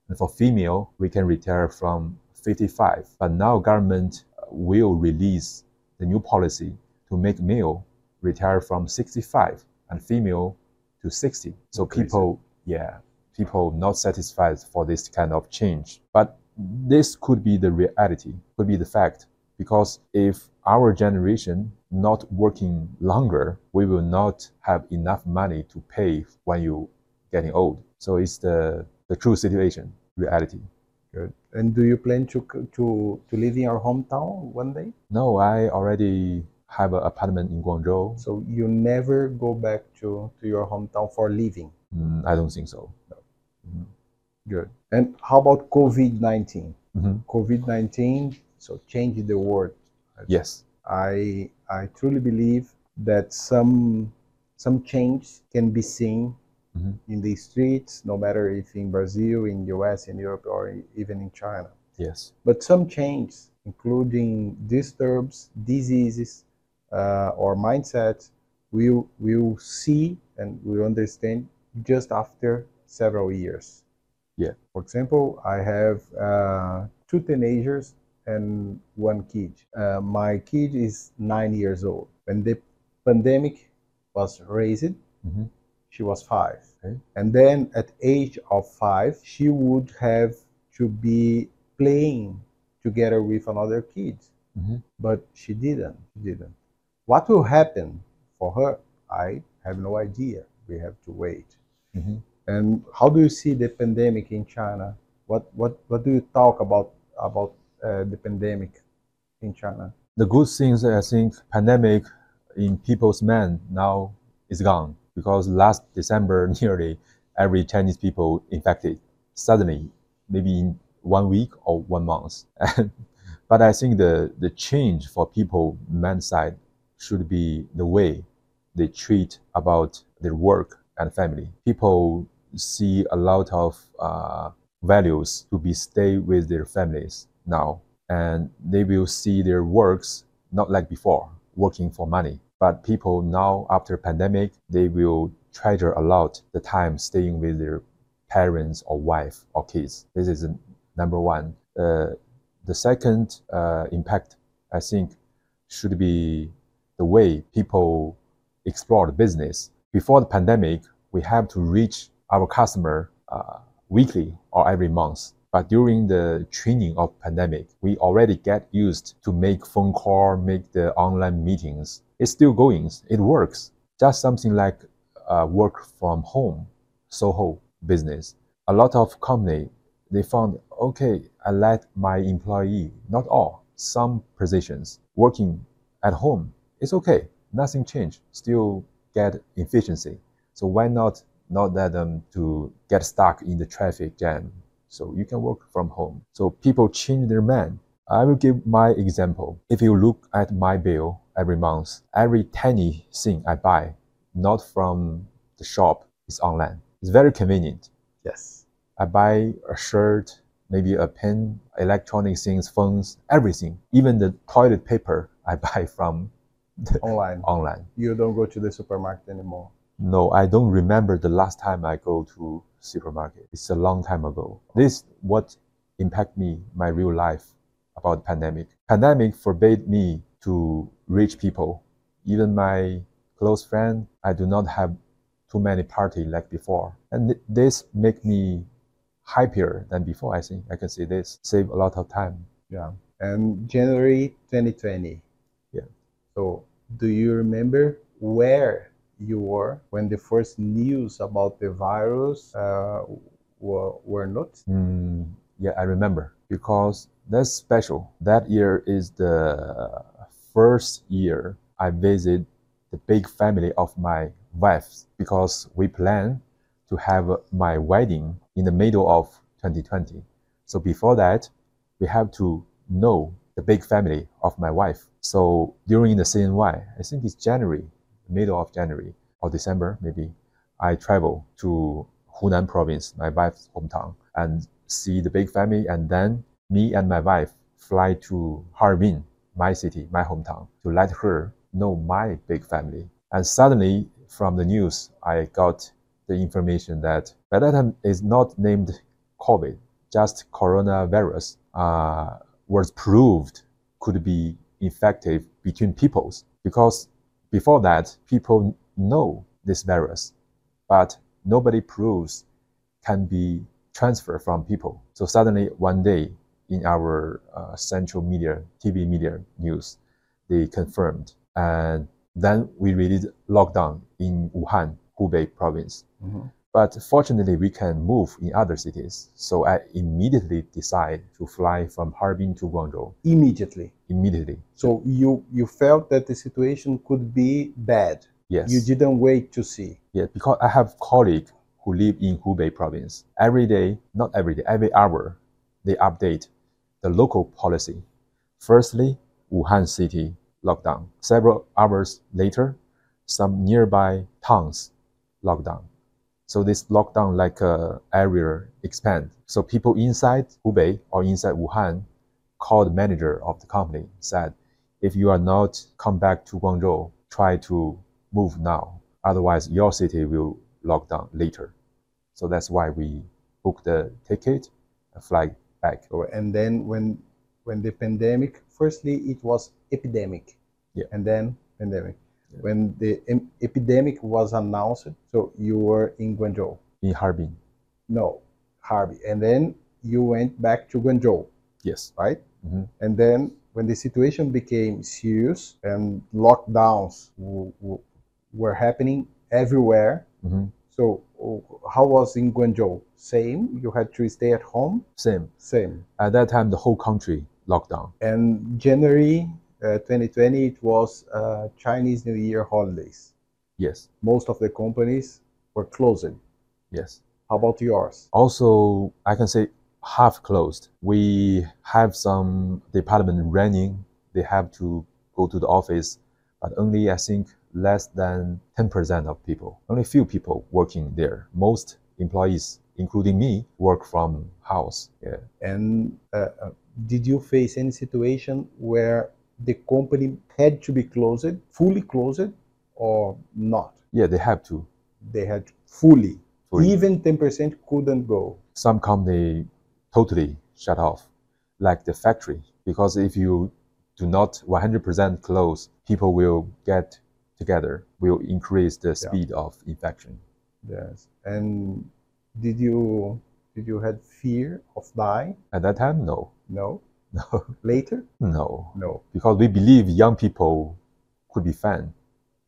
And for female, we can retire from 55. But now government uh, will release the new policy to make male retire from 65 and female to 60. So Crazy. people, yeah, people not satisfied for this kind of change. But this could be the reality, could be the fact, because if our generation not working longer, we will not have enough money to pay when you getting old. So it's the, the true situation, reality. Good. And do you plan to to to live in your hometown one day? No, I already have an apartment in Guangzhou. So you never go back to to your hometown for living. Mm, I don't think so. Good. And how about COVID nineteen? Mhm. COVID nineteen so changed the world. Yes. I I truly believe that some some change can be seen Mhm. in the streets, no matter if in Brazil, in US, in Europe, or in- even in China. Yes. But some change, including disturbs, diseases, uh, or mindsets, we'll, we'll see and we'll understand just after several years. Yeah. For example, I have uh, two teenagers and one kid. Uh, my kid is nine years old. When the pandemic was raised, Mhm. She was five. Okay. And then at age of five, she would have to be playing together with another kid. Mhm. But she didn't. She didn't. What will happen for her? I have no idea. We have to wait. Mhm. And how do you see the pandemic in China? What what what do you talk about about uh, the pandemic in China? The good things I think pandemic in people's mind now is gone because last December nearly every Chinese people infected suddenly, maybe in one week or one month. but I think the, the change for people man side should be the way they treat about their work and family. People see a lot of uh, values to be stay with their families now, and they will see their works not like before, working for money. But people now after pandemic, they will treasure a lot the time staying with their parents or wife or kids. This is number one. Uh, the second uh, impact, I think, should be the way people explore the business. Before the pandemic, we have to reach our customer uh, weekly or every month. But during the training of pandemic, we already get used to make phone call, make the online meetings. It's still going. It works. Just something like uh, work from home, Soho business. A lot of company they found okay. I let my employee, not all, some positions working at home. It's okay. Nothing changed. Still get efficiency. So why not not let them to get stuck in the traffic jam? So you can work from home. So people change their mind. I will give my example. If you look at my bill every month, every tiny thing I buy, not from the shop, is online. It's very convenient. Yes. I buy a shirt, maybe a pen, electronic things, phones, everything. Even the toilet paper I buy from Online. online. You don't go to the supermarket anymore. No, I don't remember the last time I go to supermarket. It's a long time ago. This what impact me, my real life about pandemic. Pandemic forbade me to reach people. Even my close friend, I do not have too many party like before. And th- this make me happier than before, I think. I can say this. Save a lot of time. Yeah. And January 2020. Yeah. So, do you remember where you were when the first news about the virus uh, were, were not? Mm, yeah, I remember because that's special. That year is the first year I visit the big family of my wife because we plan to have my wedding in the middle of 2020. So before that, we have to know the big family of my wife. So during the CNY, I think it's January, middle of January, or December, maybe, I travel to Hunan province, my wife's hometown, and see the big family. And then me and my wife fly to Harbin, my city, my hometown, to let her know my big family. And suddenly, from the news, I got the information that by that time is not named COVID, just coronavirus uh, was proved could be effective between peoples because before that people know this virus, but nobody proves can be transferred from people. So suddenly one day in our uh, central media, TV media news, they confirmed. And then we really lockdown in Wuhan, Hubei province. Mhm. But fortunately, we can move in other cities. So I immediately decide to fly from Harbin to Guangzhou. Immediately. Immediately, So you you felt that the situation could be bad. yes. You didn't wait to see. Yeah, because I have colleagues who live in Hubei province. Every day, not every day, every hour, they update the local policy. Firstly, Wuhan city lockdown. Several hours later, some nearby towns lockdown. So this lockdown like a area expand. So people inside Hubei or inside Wuhan called manager of the company said, if you are not come back to Guangzhou, try to move now. Otherwise, your city will lock down later. So that's why we book the ticket and fly back. And then when when the pandemic, firstly it was epidemic, Yeah. and then pandemic. Yeah. When the em- epidemic was announced, so you were in Guangzhou. in Harbin. No, Harbin, and then you went back to Guangzhou, Yes. right? Mhm. And then when the situation became serious and lockdowns were happening everywhere, Mhm. so oh, how was in Guangzhou? Same. You had to stay at home. Same. Same. At that time, the whole country locked down. And January 2020, it was uh, Chinese New Year holidays. Yes. Most of the companies were closed. Yes. How about yours? Also, I can say half closed. We have some department running. They have to go to the office, but only I think less than 10% of people. Only few people working there. Most employees, including me, work from house. Yeah. And uh, uh, did you face any situation where the company had to be closed, fully closed, or not? Yeah, they had to. They had fully. Fully. Even 10% couldn't go. some company totally shut off, like the factory, because if you do not 100% close, people will get together, will increase the speed of infection. Yes. And did you did you had fear of dying? At that time, no, No. No, Later? no, No. because we believe young people could be fine.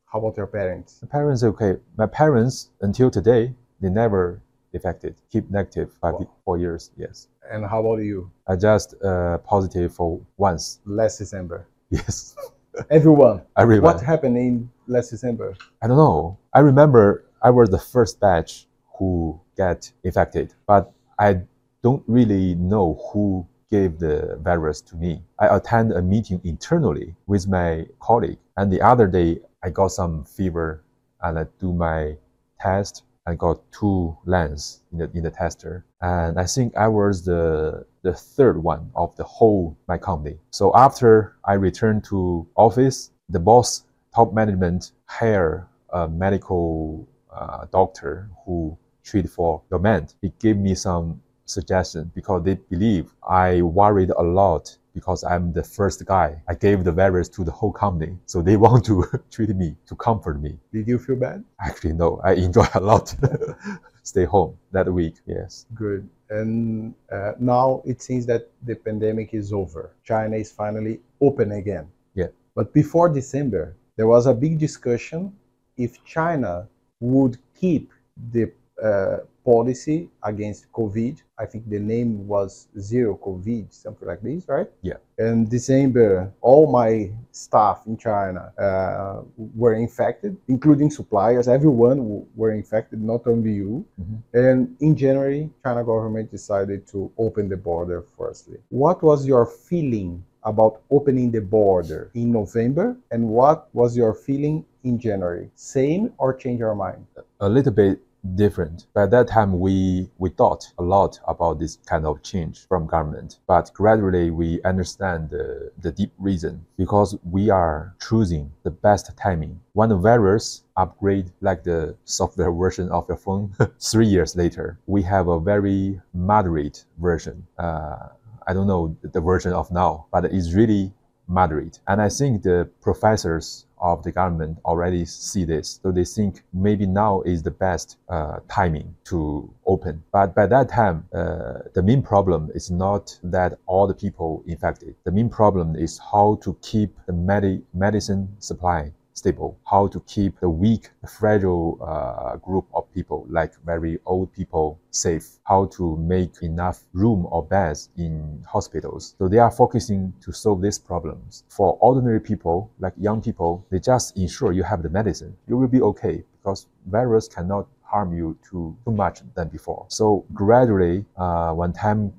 How about your parents? My parents, okay, my parents until today, they never affected, keep negative five, Wow. four years, yes. And how about you? I just uh, positive for once, Last December. yes. Everyone. Everyone. What happened in last December? I don't know. I remember I was the first batch who get infected, but I don't really know who gave the virus to me. I attend a meeting internally with my colleague, and the other day I got some fever, and I do my test. I got two lens in the in the tester, and I think I was the the third one of the whole my company. So after I returned to office, the boss top management hire a medical uh, doctor who treat for domain. He gave me some suggestion because they believe I worried a lot because I'm the first guy. I gave the virus to the whole company, so they want to treat me to comfort me. Did you feel bad? Actually, no, I enjoy a lot. Stay home that week. Yes. Good. And uh, now it seems that the pandemic is over. China is finally open again. Yeah. But before December, there was a big discussion if China would keep the uh, policy against COVID. I think the name was zero COVID, something like this, right? Yeah. In December, all my staff in China uh, were infected, including suppliers. Everyone w- were infected, not only you. Mhm. And in January, China government decided to open the border firstly. What was your feeling about opening the border in November, and what was your feeling in January? Same or change your mind? A little bit different. By that time, we, we thought a lot about this kind of change from government, but gradually we understand the, the deep reason because we are choosing the best timing. When the virus upgrade like the software version of your phone, three years later, we have a very moderate version. Uh, I don't know the version of now, but it's really moderate. And I think the professors of the government already see this. So they think maybe now is the best uh, timing to open. But by that time, uh, the main problem is not that all the people infected. The main problem is how to keep the med- medicine supply stable, how to keep the weak, fragile uh, group of people, like very old people, safe, how to make enough room or beds in hospitals. So they are focusing to solve these problems. For ordinary people, like young people, they just ensure you have the medicine. You will be okay because virus cannot harm you too, too much than before. So gradually, uh, when time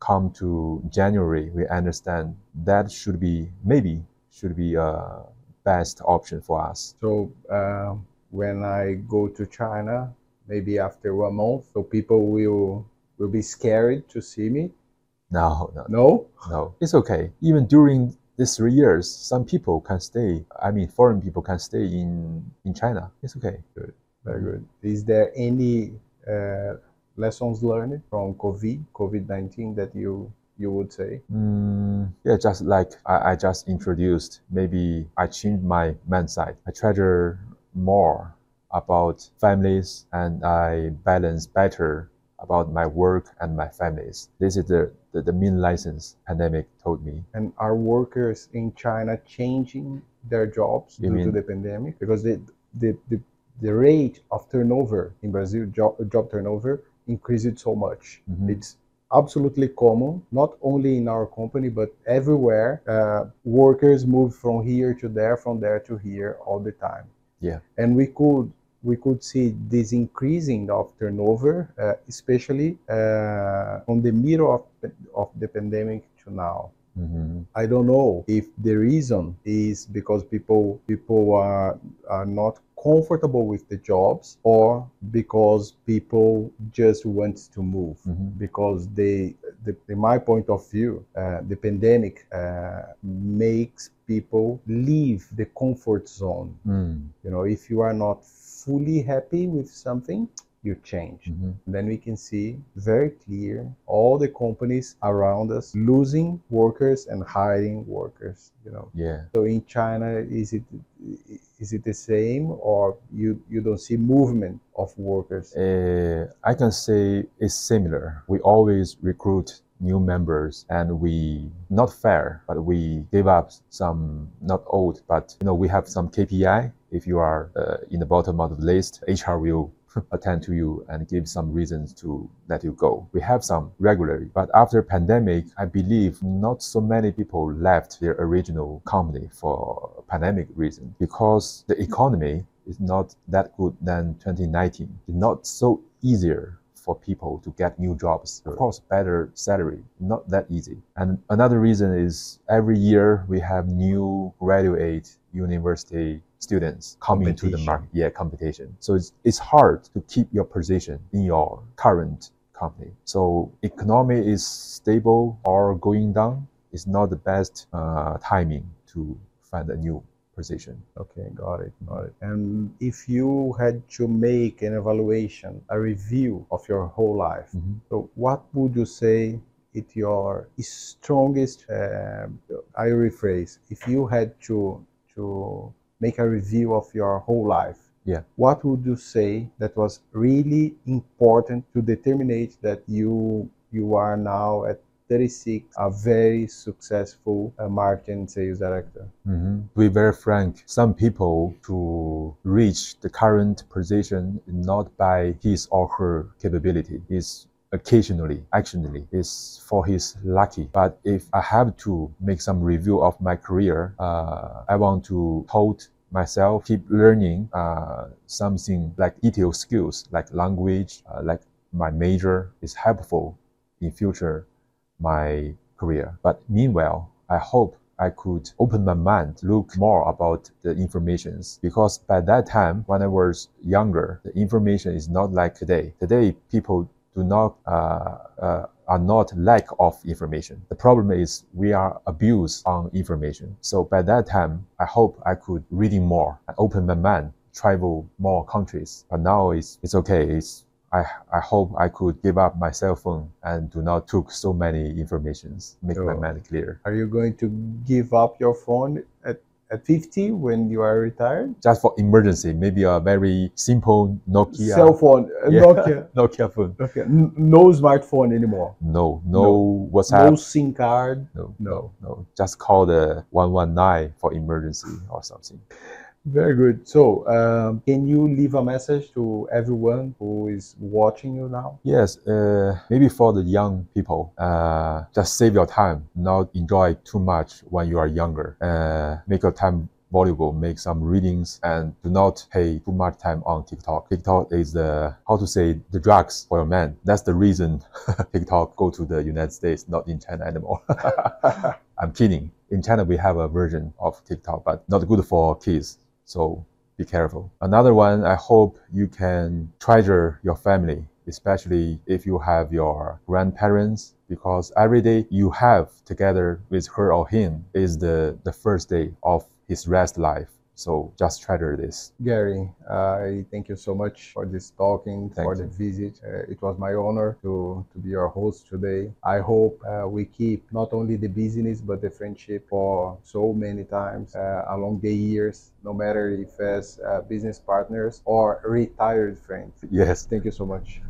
come to January, we understand that should be maybe should be uh, best option for us. So uh, when I go to China, maybe after one month, so people will will be scared to see me. No, no, No. no. It's okay. Even during these three years, some people can stay. I mean, foreign people can stay in in China. It's okay. Good, very good. Is there any uh, lessons learned from COVID COVID nineteen that you you would say? Mm, yeah, just like I, I just introduced, maybe I changed my mindset. I treasure more about families and I balance better about my work and my families. This is the, the, the main license pandemic told me. And are workers in China changing their jobs You due to the pandemic? Because the, the, the, the rate of turnover in Brazil, job, job turnover, increased so much. Mhm. It's absolutely common, not only in our company, but everywhere. Uh, workers move from here to there, from there to here all the time. Yeah. And we could we could see this increasing of turnover, uh, especially uh, from the middle of, of the pandemic to now. Mhm. I don't know if the reason is because people people are are not comfortable with the jobs or because people just want to move Mhm. because they the, in my point of view uh, the pandemic uh, makes people leave the comfort zone Mm. you know if you are not fully happy with something you change Mhm. then we can see very clear all the companies around us losing workers and hiring workers you know Yeah. so in china is it is it the same or you you don't see movement of workers Uh, I can say it's similar. We always recruit new members and we not fair, but we give up some not old, but you know we have some KPI. If you are uh, in the bottom of the list, HR will attend to you and give some reasons to let you go. We have some regularly, but after pandemic, I believe not so many people left their original company for pandemic reason because the economy is not that good than 2019. It's not so easier for people to get new jobs. Of course, better salary, not that easy. And another reason is every year we have new graduate university students coming to the market. Yeah, competition. So it's, it's hard to keep your position in your current company. So economy is stable or going down. It's not the best uh, timing to find a new position. okay got it got it and if you had to make an evaluation a review of your whole life Mhm. So, what would you say is your strongest? Uh, I rephrase: if you had to to make a review of your whole life, Yeah. what would you say that was really important to determine that you you are now at 36, a very successful uh, marketing sales director? Mhm. To be very frank, some people to reach the current position not by his or her capability. Is occasionally, actually, is for his lucky. But if I have to make some review of my career, uh, I want to hold myself, keep learning uh, something like detailed skills, like language, uh, like my major is helpful in future my career. But meanwhile, I hope I could open my mind, look more about the informations. Because by that time, when I was younger, the information is not like today. Today, people do not uh, uh, are not lack of information. The problem is we are abused on information. So by that time, I hope I could reading more, open my mind, travel more countries. But now it's it's okay. It's I, I hope I could give up my cell phone and do not took so many informations, make my mind clear. Are you going to give up your phone at 50 when you are retired? Just for emergency, maybe a very simple Nokia, Cell phone, uh, Yeah. Nokia. Nokia phone. Okay. No smartphone anymore. No, no, No WhatsApp. No SIM card. No, No. no, no. Just call the 119 for emergency or something. Very good. So, um, can you leave a message to everyone who is watching you now? Yes, uh, maybe for the young people, uh, just save your time, not enjoy too much when you are younger. Uh, make your time valuable, make some readings, and do not pay too much time on TikTok. TikTok is the how to say the drugs for a man. That's the reason TikTok go to the United States, not in China anymore. I'm kidding. In China, we have a version of TikTok, but not good for kids. So be careful. Another one, I hope you can treasure your family, especially if you have your grandparents, because every day you have together with her or him is the, the first day of his rest life. So just treasure this. Gary, I thank you so much for this talking, Thank for you. the visit. Uh, it was my honor to, to be your host today. I hope uh, we keep not only the business but the friendship for so many times uh, along the years, no matter if as uh, business partners or retired friends. Yes, Thank you so much.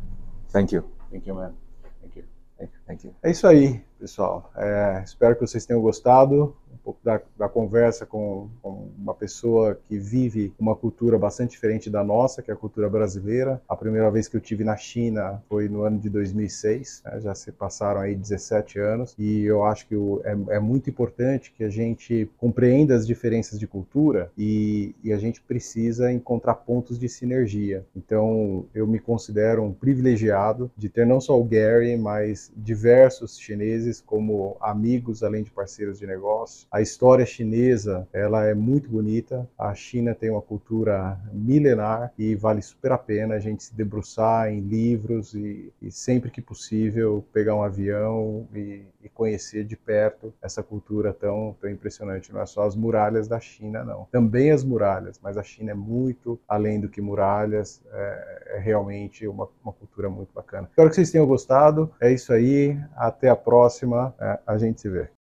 thank you. Thank you, man. Thank you. Thank you. Thank you. É isso aí, pessoal. É, espero que vocês tenham gostado pouco da, da conversa com, com uma pessoa que vive uma cultura bastante diferente da nossa, que é a cultura brasileira. A primeira vez que eu tive na China foi no ano de 2006, né, já se passaram aí 17 anos, e eu acho que o- é, é muito importante que a gente compreenda as diferenças de cultura e, e a gente precisa encontrar pontos de sinergia. Então, eu me considero um privilegiado de ter não só o Gary, mas diversos chineses como amigos, além de parceiros de negócio. A história chinesa, ela é muito bonita. A China tem uma cultura milenar e vale super a pena a gente se debruçar em livros e, e sempre que possível pegar um avião e, e conhecer de perto essa cultura tão, tão impressionante. Não é só as muralhas da China, não. Também as muralhas, mas a China é muito além do que muralhas. É, é realmente uma, uma cultura muito bacana. Espero que vocês tenham gostado. É isso aí. Até a próxima. É, a gente se vê.